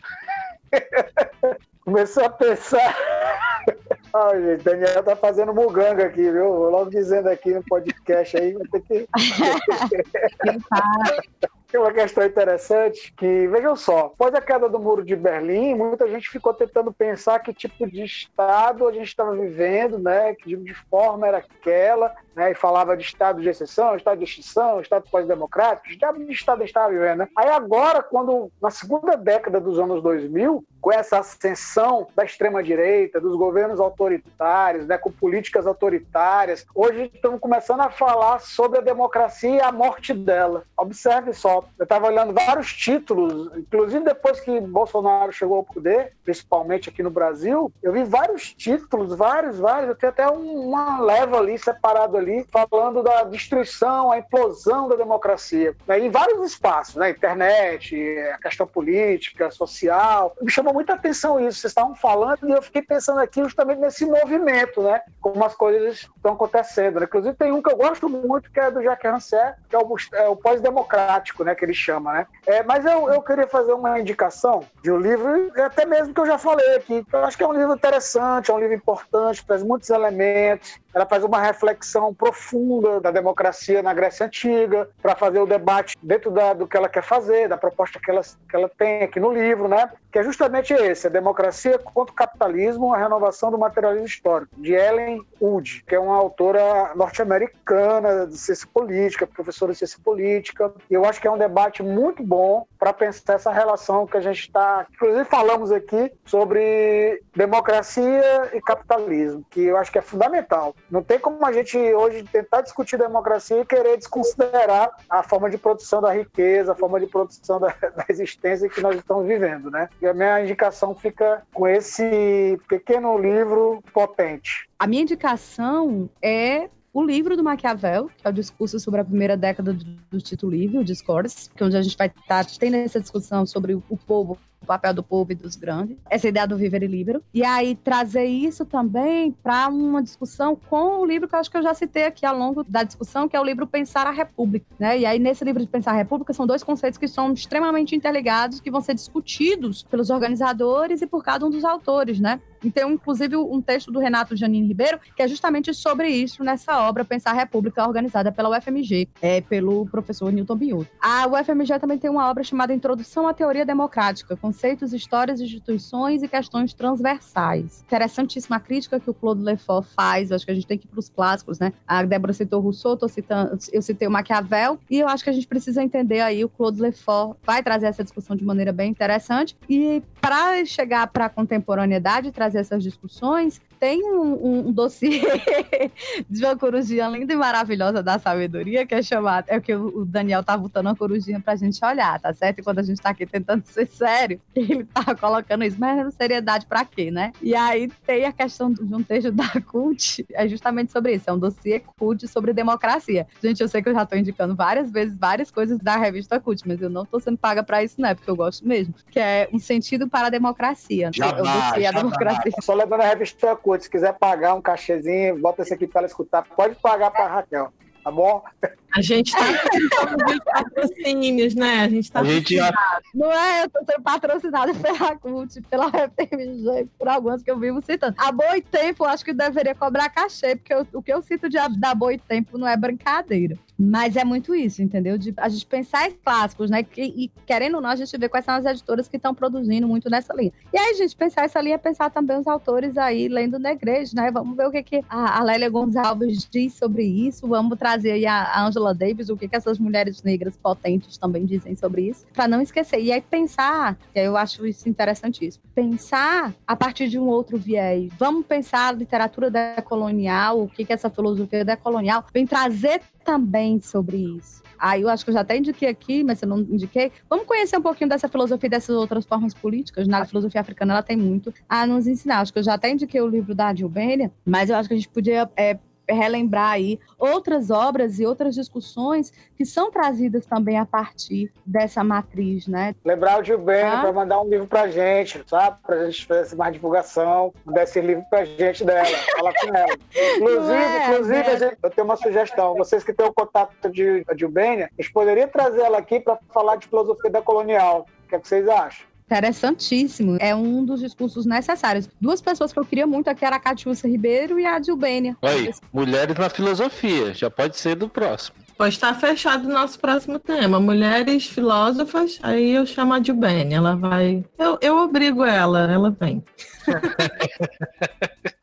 Speaker 3: começou a pensar. Ai, gente, Daniel tá fazendo muganga aqui, viu? Vou logo dizendo aqui no podcast aí, vai ter que. Tem uma questão interessante que, vejam só, após a queda do Muro de Berlim, muita gente ficou tentando pensar que tipo de Estado a gente estava vivendo, né? Que tipo de forma era aquela, né? E falava de Estado de exceção, Estado de extinção, Estado pós-democrático, tipo de Estado estava vivendo, né? Aí agora, quando, na segunda década dos anos 2000, com essa ascensão da extrema-direita, dos governos autoritários, né? Com políticas autoritárias, hoje estamos começando a falar sobre a democracia e a morte dela. Observe só, eu estava olhando vários títulos, inclusive depois que Bolsonaro chegou ao poder, principalmente aqui no Brasil, eu vi vários títulos, vários, vários. Eu tenho até uma leva ali, separado ali, falando da destruição, a implosão da democracia. Né? Em vários espaços, né? Internet, a questão política, social. Me chamou muita atenção isso. Vocês estavam falando e eu fiquei pensando aqui justamente nesse movimento, né? Como as coisas estão acontecendo. Né? Inclusive tem um que eu gosto muito, que é do Jacques Rancière, que é o, é o pós-democrático, né, que ele chama, né? É, mas eu, eu queria fazer uma indicação de um livro, até mesmo que eu já falei aqui, eu acho que é um livro interessante, é um livro importante, traz muitos elementos, ela faz uma reflexão profunda da democracia na Grécia Antiga, para fazer o debate dentro da, do que ela quer fazer, da proposta que ela, que ela tem aqui no livro, né? Que é justamente esse, a democracia contra o capitalismo, a renovação do materialismo histórico, de Ellen Wood, que é uma autora norte-americana de ciência política, professora de ciência política, e eu acho que é um debate muito bom para pensar essa relação que a gente está, inclusive falamos aqui sobre democracia e capitalismo, que eu acho que é fundamental. Não tem como a gente hoje tentar discutir democracia e querer desconsiderar a forma de produção da riqueza, a forma de produção da, da existência que nós estamos vivendo, né? E a minha indicação fica com esse pequeno livro potente.
Speaker 4: A minha indicação é o livro do Maquiavel, que é o discurso sobre a primeira década do, do Tito Livre, o Discourse, que é onde a gente vai estar tá tendo essa discussão sobre o, o povo o papel do povo e dos grandes, essa ideia do viver livre. E aí trazer isso também para uma discussão com o livro que eu acho que eu já citei aqui ao longo da discussão, que é o livro Pensar a República. Né? E aí, nesse livro de Pensar a República, são dois conceitos que são extremamente interligados, que vão ser discutidos pelos organizadores e por cada um dos autores, né? E tem, inclusive, um texto do Renato Janine Ribeiro, que é justamente sobre isso nessa obra, Pensar a República, organizada pela UFMG, é, pelo professor Newton Binhoto. A UFMG também tem uma obra chamada Introdução à Teoria Democrática, conceitos, histórias, instituições e questões transversais. Interessantíssima crítica que o Claude Lefort faz, eu acho que a gente tem que ir para os clássicos, né? A Débora citou Rousseau, citando, eu citei o Maquiavel, e eu acho que a gente precisa entender aí, o Claude Lefort vai trazer essa discussão de maneira bem interessante, e para chegar para a contemporaneidade, trazer essas discussões, tem um, um, dossiê de uma corujinha linda e maravilhosa da sabedoria, que é chamado, é o que o Daniel tá botando uma corujinha pra gente olhar, tá certo? E quando a gente tá aqui tentando ser sério, ele tá colocando isso, mas seriedade pra quê, né? E aí tem a questão de um texto da CUT, é justamente sobre isso, é um dossiê CUT sobre democracia. Gente, eu sei que eu já tô indicando várias vezes várias coisas da revista CUT, mas eu não tô sendo paga pra isso, né? Porque eu gosto mesmo. Que é um sentido para a democracia.
Speaker 2: Já
Speaker 4: eu dossiê a democracia.
Speaker 3: Só lembrando a revista Se quiser pagar um cachezinho, bota esse aqui para ela escutar, pode pagar para Raquel tá bom?
Speaker 1: A gente tá com patrocínios, né? A gente tá.
Speaker 2: A gente já...
Speaker 4: Não é, eu tô sendo patrocinada pela CUT, pela FMG, por algumas que eu vivo citando. A Boi Tempo, acho que deveria cobrar cachê, porque eu, o que eu cito de, da Boi Tempo não é brincadeira. Mas é muito isso, entendeu? De a gente pensar em clássicos, né? E, e querendo ou não, a gente vê quais são as editoras que estão produzindo muito nessa linha. E aí, gente, pensar essa linha é pensar também os autores aí lendo Negrejo, né? Vamos ver o que, que a, a Lélia Gonçalves diz sobre isso. Vamos trazer aí a Angela Davis, o que, que essas mulheres negras potentes também dizem sobre isso, para não esquecer. E aí pensar, e aí eu acho isso interessantíssimo, pensar a partir de um outro viés. Vamos pensar a literatura decolonial, o que, que essa filosofia decolonial vem trazer também sobre isso. Aí eu acho que eu já até indiquei aqui, mas eu não indiquei. Vamos conhecer um pouquinho dessa filosofia e dessas outras formas políticas. Na filosofia africana ela tem muito a nos ensinar. Acho que eu já até indiquei o livro da Dilbênia, mas eu acho que a gente podia é, relembrar aí outras obras e outras discussões que são trazidas também a partir dessa matriz, né?
Speaker 3: Lembrar o Gilberto tá? para mandar um livro para gente, sabe? Para a gente fazer mais divulgação, desse livro para gente dela, falar com ela. Inclusive, é, inclusive é. Gente, eu tenho uma sugestão. Vocês que têm o contato de Gilbênia, a gente poderia trazer ela aqui para falar de filosofia da colonial. O que, é que vocês acham?
Speaker 4: Interessantíssimo. É um dos discursos necessários. Duas pessoas que eu queria muito aqui era a Catiúcia Ribeiro e a Dilbênia.
Speaker 2: Oi, mulheres na filosofia. Já pode ser do próximo.
Speaker 1: Pode estar fechado o nosso próximo tema. Mulheres filósofas, aí eu chamo a Dilbênia. Ela vai. Eu, eu obrigo ela, ela vem.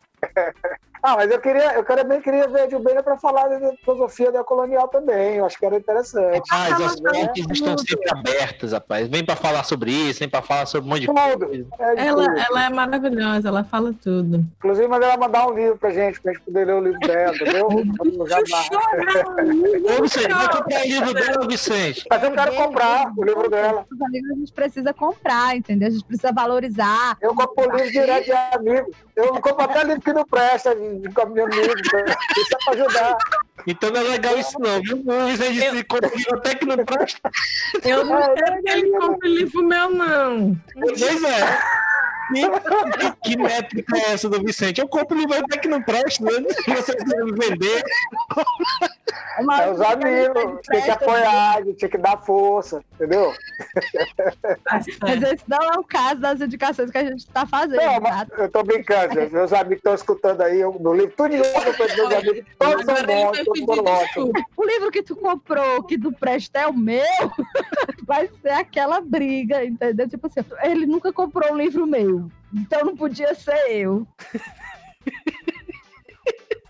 Speaker 3: Ah, mas eu queria, eu também queria ver a Gilberto para falar da filosofia da colonial também. Eu acho que era interessante.
Speaker 2: Mas as mentes estão sempre abertas, rapaz. Vem para falar sobre isso, vem para falar sobre um monte de
Speaker 1: tudo. coisa. É ela, ela é maravilhosa, ela fala tudo.
Speaker 3: Inclusive, mandei ela mandar um livro pra gente, pra gente poder ler o livro dela, entendeu?
Speaker 2: Ô, Vicente, vai comprar o livro dela, Vicente.
Speaker 3: Mas eu quero comprar o livro dela.
Speaker 4: Os amigos a gente precisa comprar, entendeu? A gente precisa valorizar.
Speaker 3: Eu compro o livro direto de amigo. Eu compro até livro que não presta, de caminhoneiro, isso é pra ajudar.
Speaker 2: Então não é legal isso não, viu? O Vicente eu... conseguiu até que não presta.
Speaker 1: Eu não é, quero que ele compre livro meu, não.
Speaker 2: Pois é. Que, que, métrica é essa do Vicente? Eu compro livro até que não presta, né? Vocês me vender.
Speaker 3: É os amigos, tem que apoiar, tinha que dar força, entendeu?
Speaker 4: Mas esse não é o caso das indicações que a gente está fazendo. Não, tá?
Speaker 3: eu tô brincando, gente. meus amigos estão escutando aí eu, no livro, tudo eu tô meus amigos, todos são bons, todos ótimos.
Speaker 4: O livro que tu comprou, que do presta é o meu, vai ser aquela briga, entendeu? Tipo assim, ele nunca comprou um livro meu, então não podia ser eu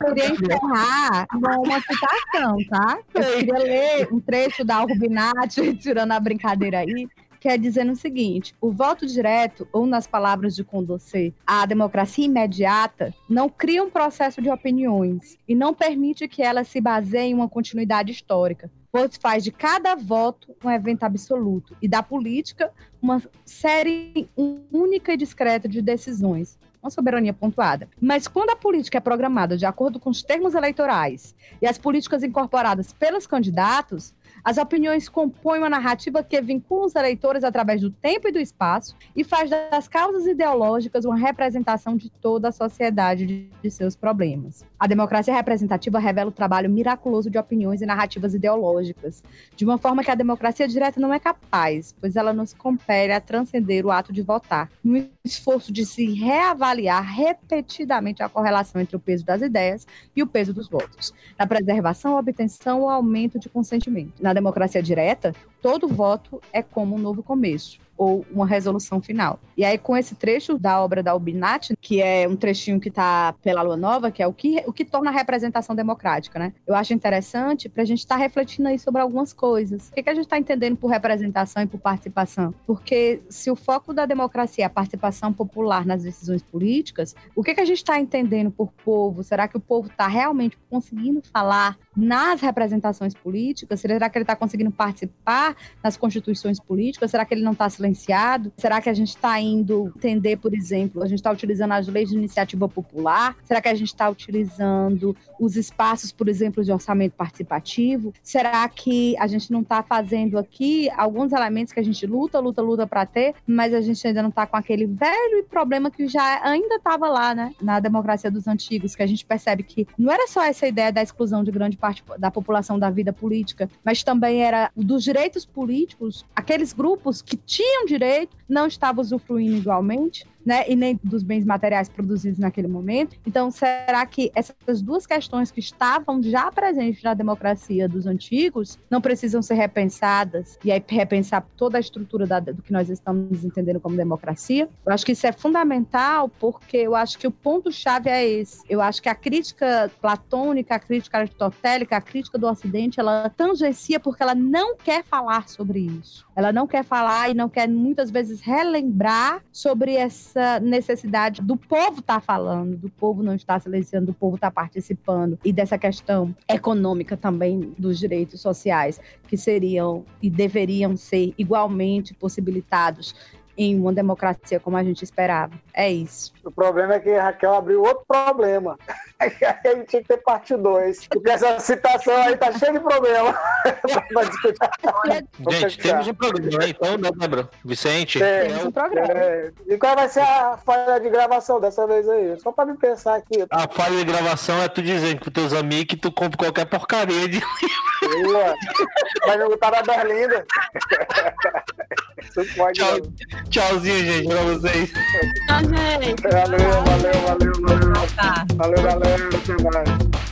Speaker 4: queria encerrar uma citação, tá? Eu queria ler um trecho da Urbinati, tirando a brincadeira aí, que é dizendo o seguinte: o voto direto, ou nas palavras de Condorcet, a democracia imediata, não cria um processo de opiniões e não permite que ela se baseie em uma continuidade histórica, pois faz de cada voto um evento absoluto e da política uma série única e discreta de decisões, uma soberania pontuada. Mas quando a política é programada de acordo com os termos eleitorais e as políticas incorporadas pelos candidatos, as opiniões compõem uma narrativa que vincula os eleitores através do tempo e do espaço e faz das causas ideológicas uma representação de toda a sociedade de, de seus problemas. A democracia representativa revela o trabalho miraculoso de opiniões e narrativas ideológicas, de uma forma que a democracia direta não é capaz, pois ela nos compele a transcender o ato de votar, no esforço de se reavaliar repetidamente a correlação entre o peso das ideias e o peso dos votos, na preservação, obtenção ou aumento de consentimento. Na democracia direta, todo voto é como um novo começo ou uma resolução final. E aí, com esse trecho da obra da Albinati, que é um trechinho que está pela Lua Nova, que é o que, o que torna a representação democrática, né? Eu acho interessante para a gente estar tá refletindo aí sobre algumas coisas. O que, que a gente está entendendo por representação e por participação? Porque se o foco da democracia é a participação popular nas decisões políticas, o que, que a gente está entendendo por povo? Será que o povo está realmente conseguindo falar nas representações políticas? Será que ele está conseguindo participar nas constituições políticas? Será que ele não está silenciado? Será que a gente está indo entender, por exemplo, a gente está utilizando as leis de iniciativa popular? Será que a gente está utilizando os espaços, por exemplo, de orçamento participativo? Será que a gente não está fazendo aqui alguns elementos que a gente luta, luta, luta para ter, mas a gente ainda não está com aquele velho problema que já ainda estava lá, né? Na democracia dos antigos, que a gente percebe que não era só essa ideia da exclusão de grande parte da população da vida política, mas também era dos direitos políticos, aqueles grupos que tinham direito não estavam usufruindo igualmente né, e nem dos bens materiais produzidos naquele momento. Então, será que essas duas questões que estavam já presentes na democracia dos antigos não precisam ser repensadas e aí repensar toda a estrutura da, do que nós estamos entendendo como democracia? Eu acho que isso é fundamental porque eu acho que o ponto-chave é esse. Eu acho que a crítica platônica, a crítica aristotélica, a crítica do Ocidente, ela tangencia porque ela não quer falar sobre isso. Ela não quer falar e não quer muitas vezes relembrar sobre essa necessidade do povo estar tá falando, do povo não estar silenciando, do povo estar tá participando. E dessa questão econômica também dos direitos sociais que seriam e deveriam ser igualmente possibilitados em uma democracia como a gente esperava. É isso.
Speaker 3: O problema é que Raquel abriu outro problema. a gente tinha que ter parte 2. Porque essa citação aí tá cheia de problema.
Speaker 2: gente, temos um programa, então, né, Débora? Vicente?
Speaker 3: É, temos um programa. É. E qual vai ser a falha de gravação dessa vez aí? Só pra me pensar aqui.
Speaker 2: A falha de gravação é tu dizendo pros teus amigos que tu compra qualquer porcaria de
Speaker 3: livro. Vai botar na Berlinda.
Speaker 2: Tchau, tchauzinho, gente, pra vocês.
Speaker 1: Tchau, gente.
Speaker 3: Valeu, valeu, valeu, valeu. Valeu, galera. Até mais.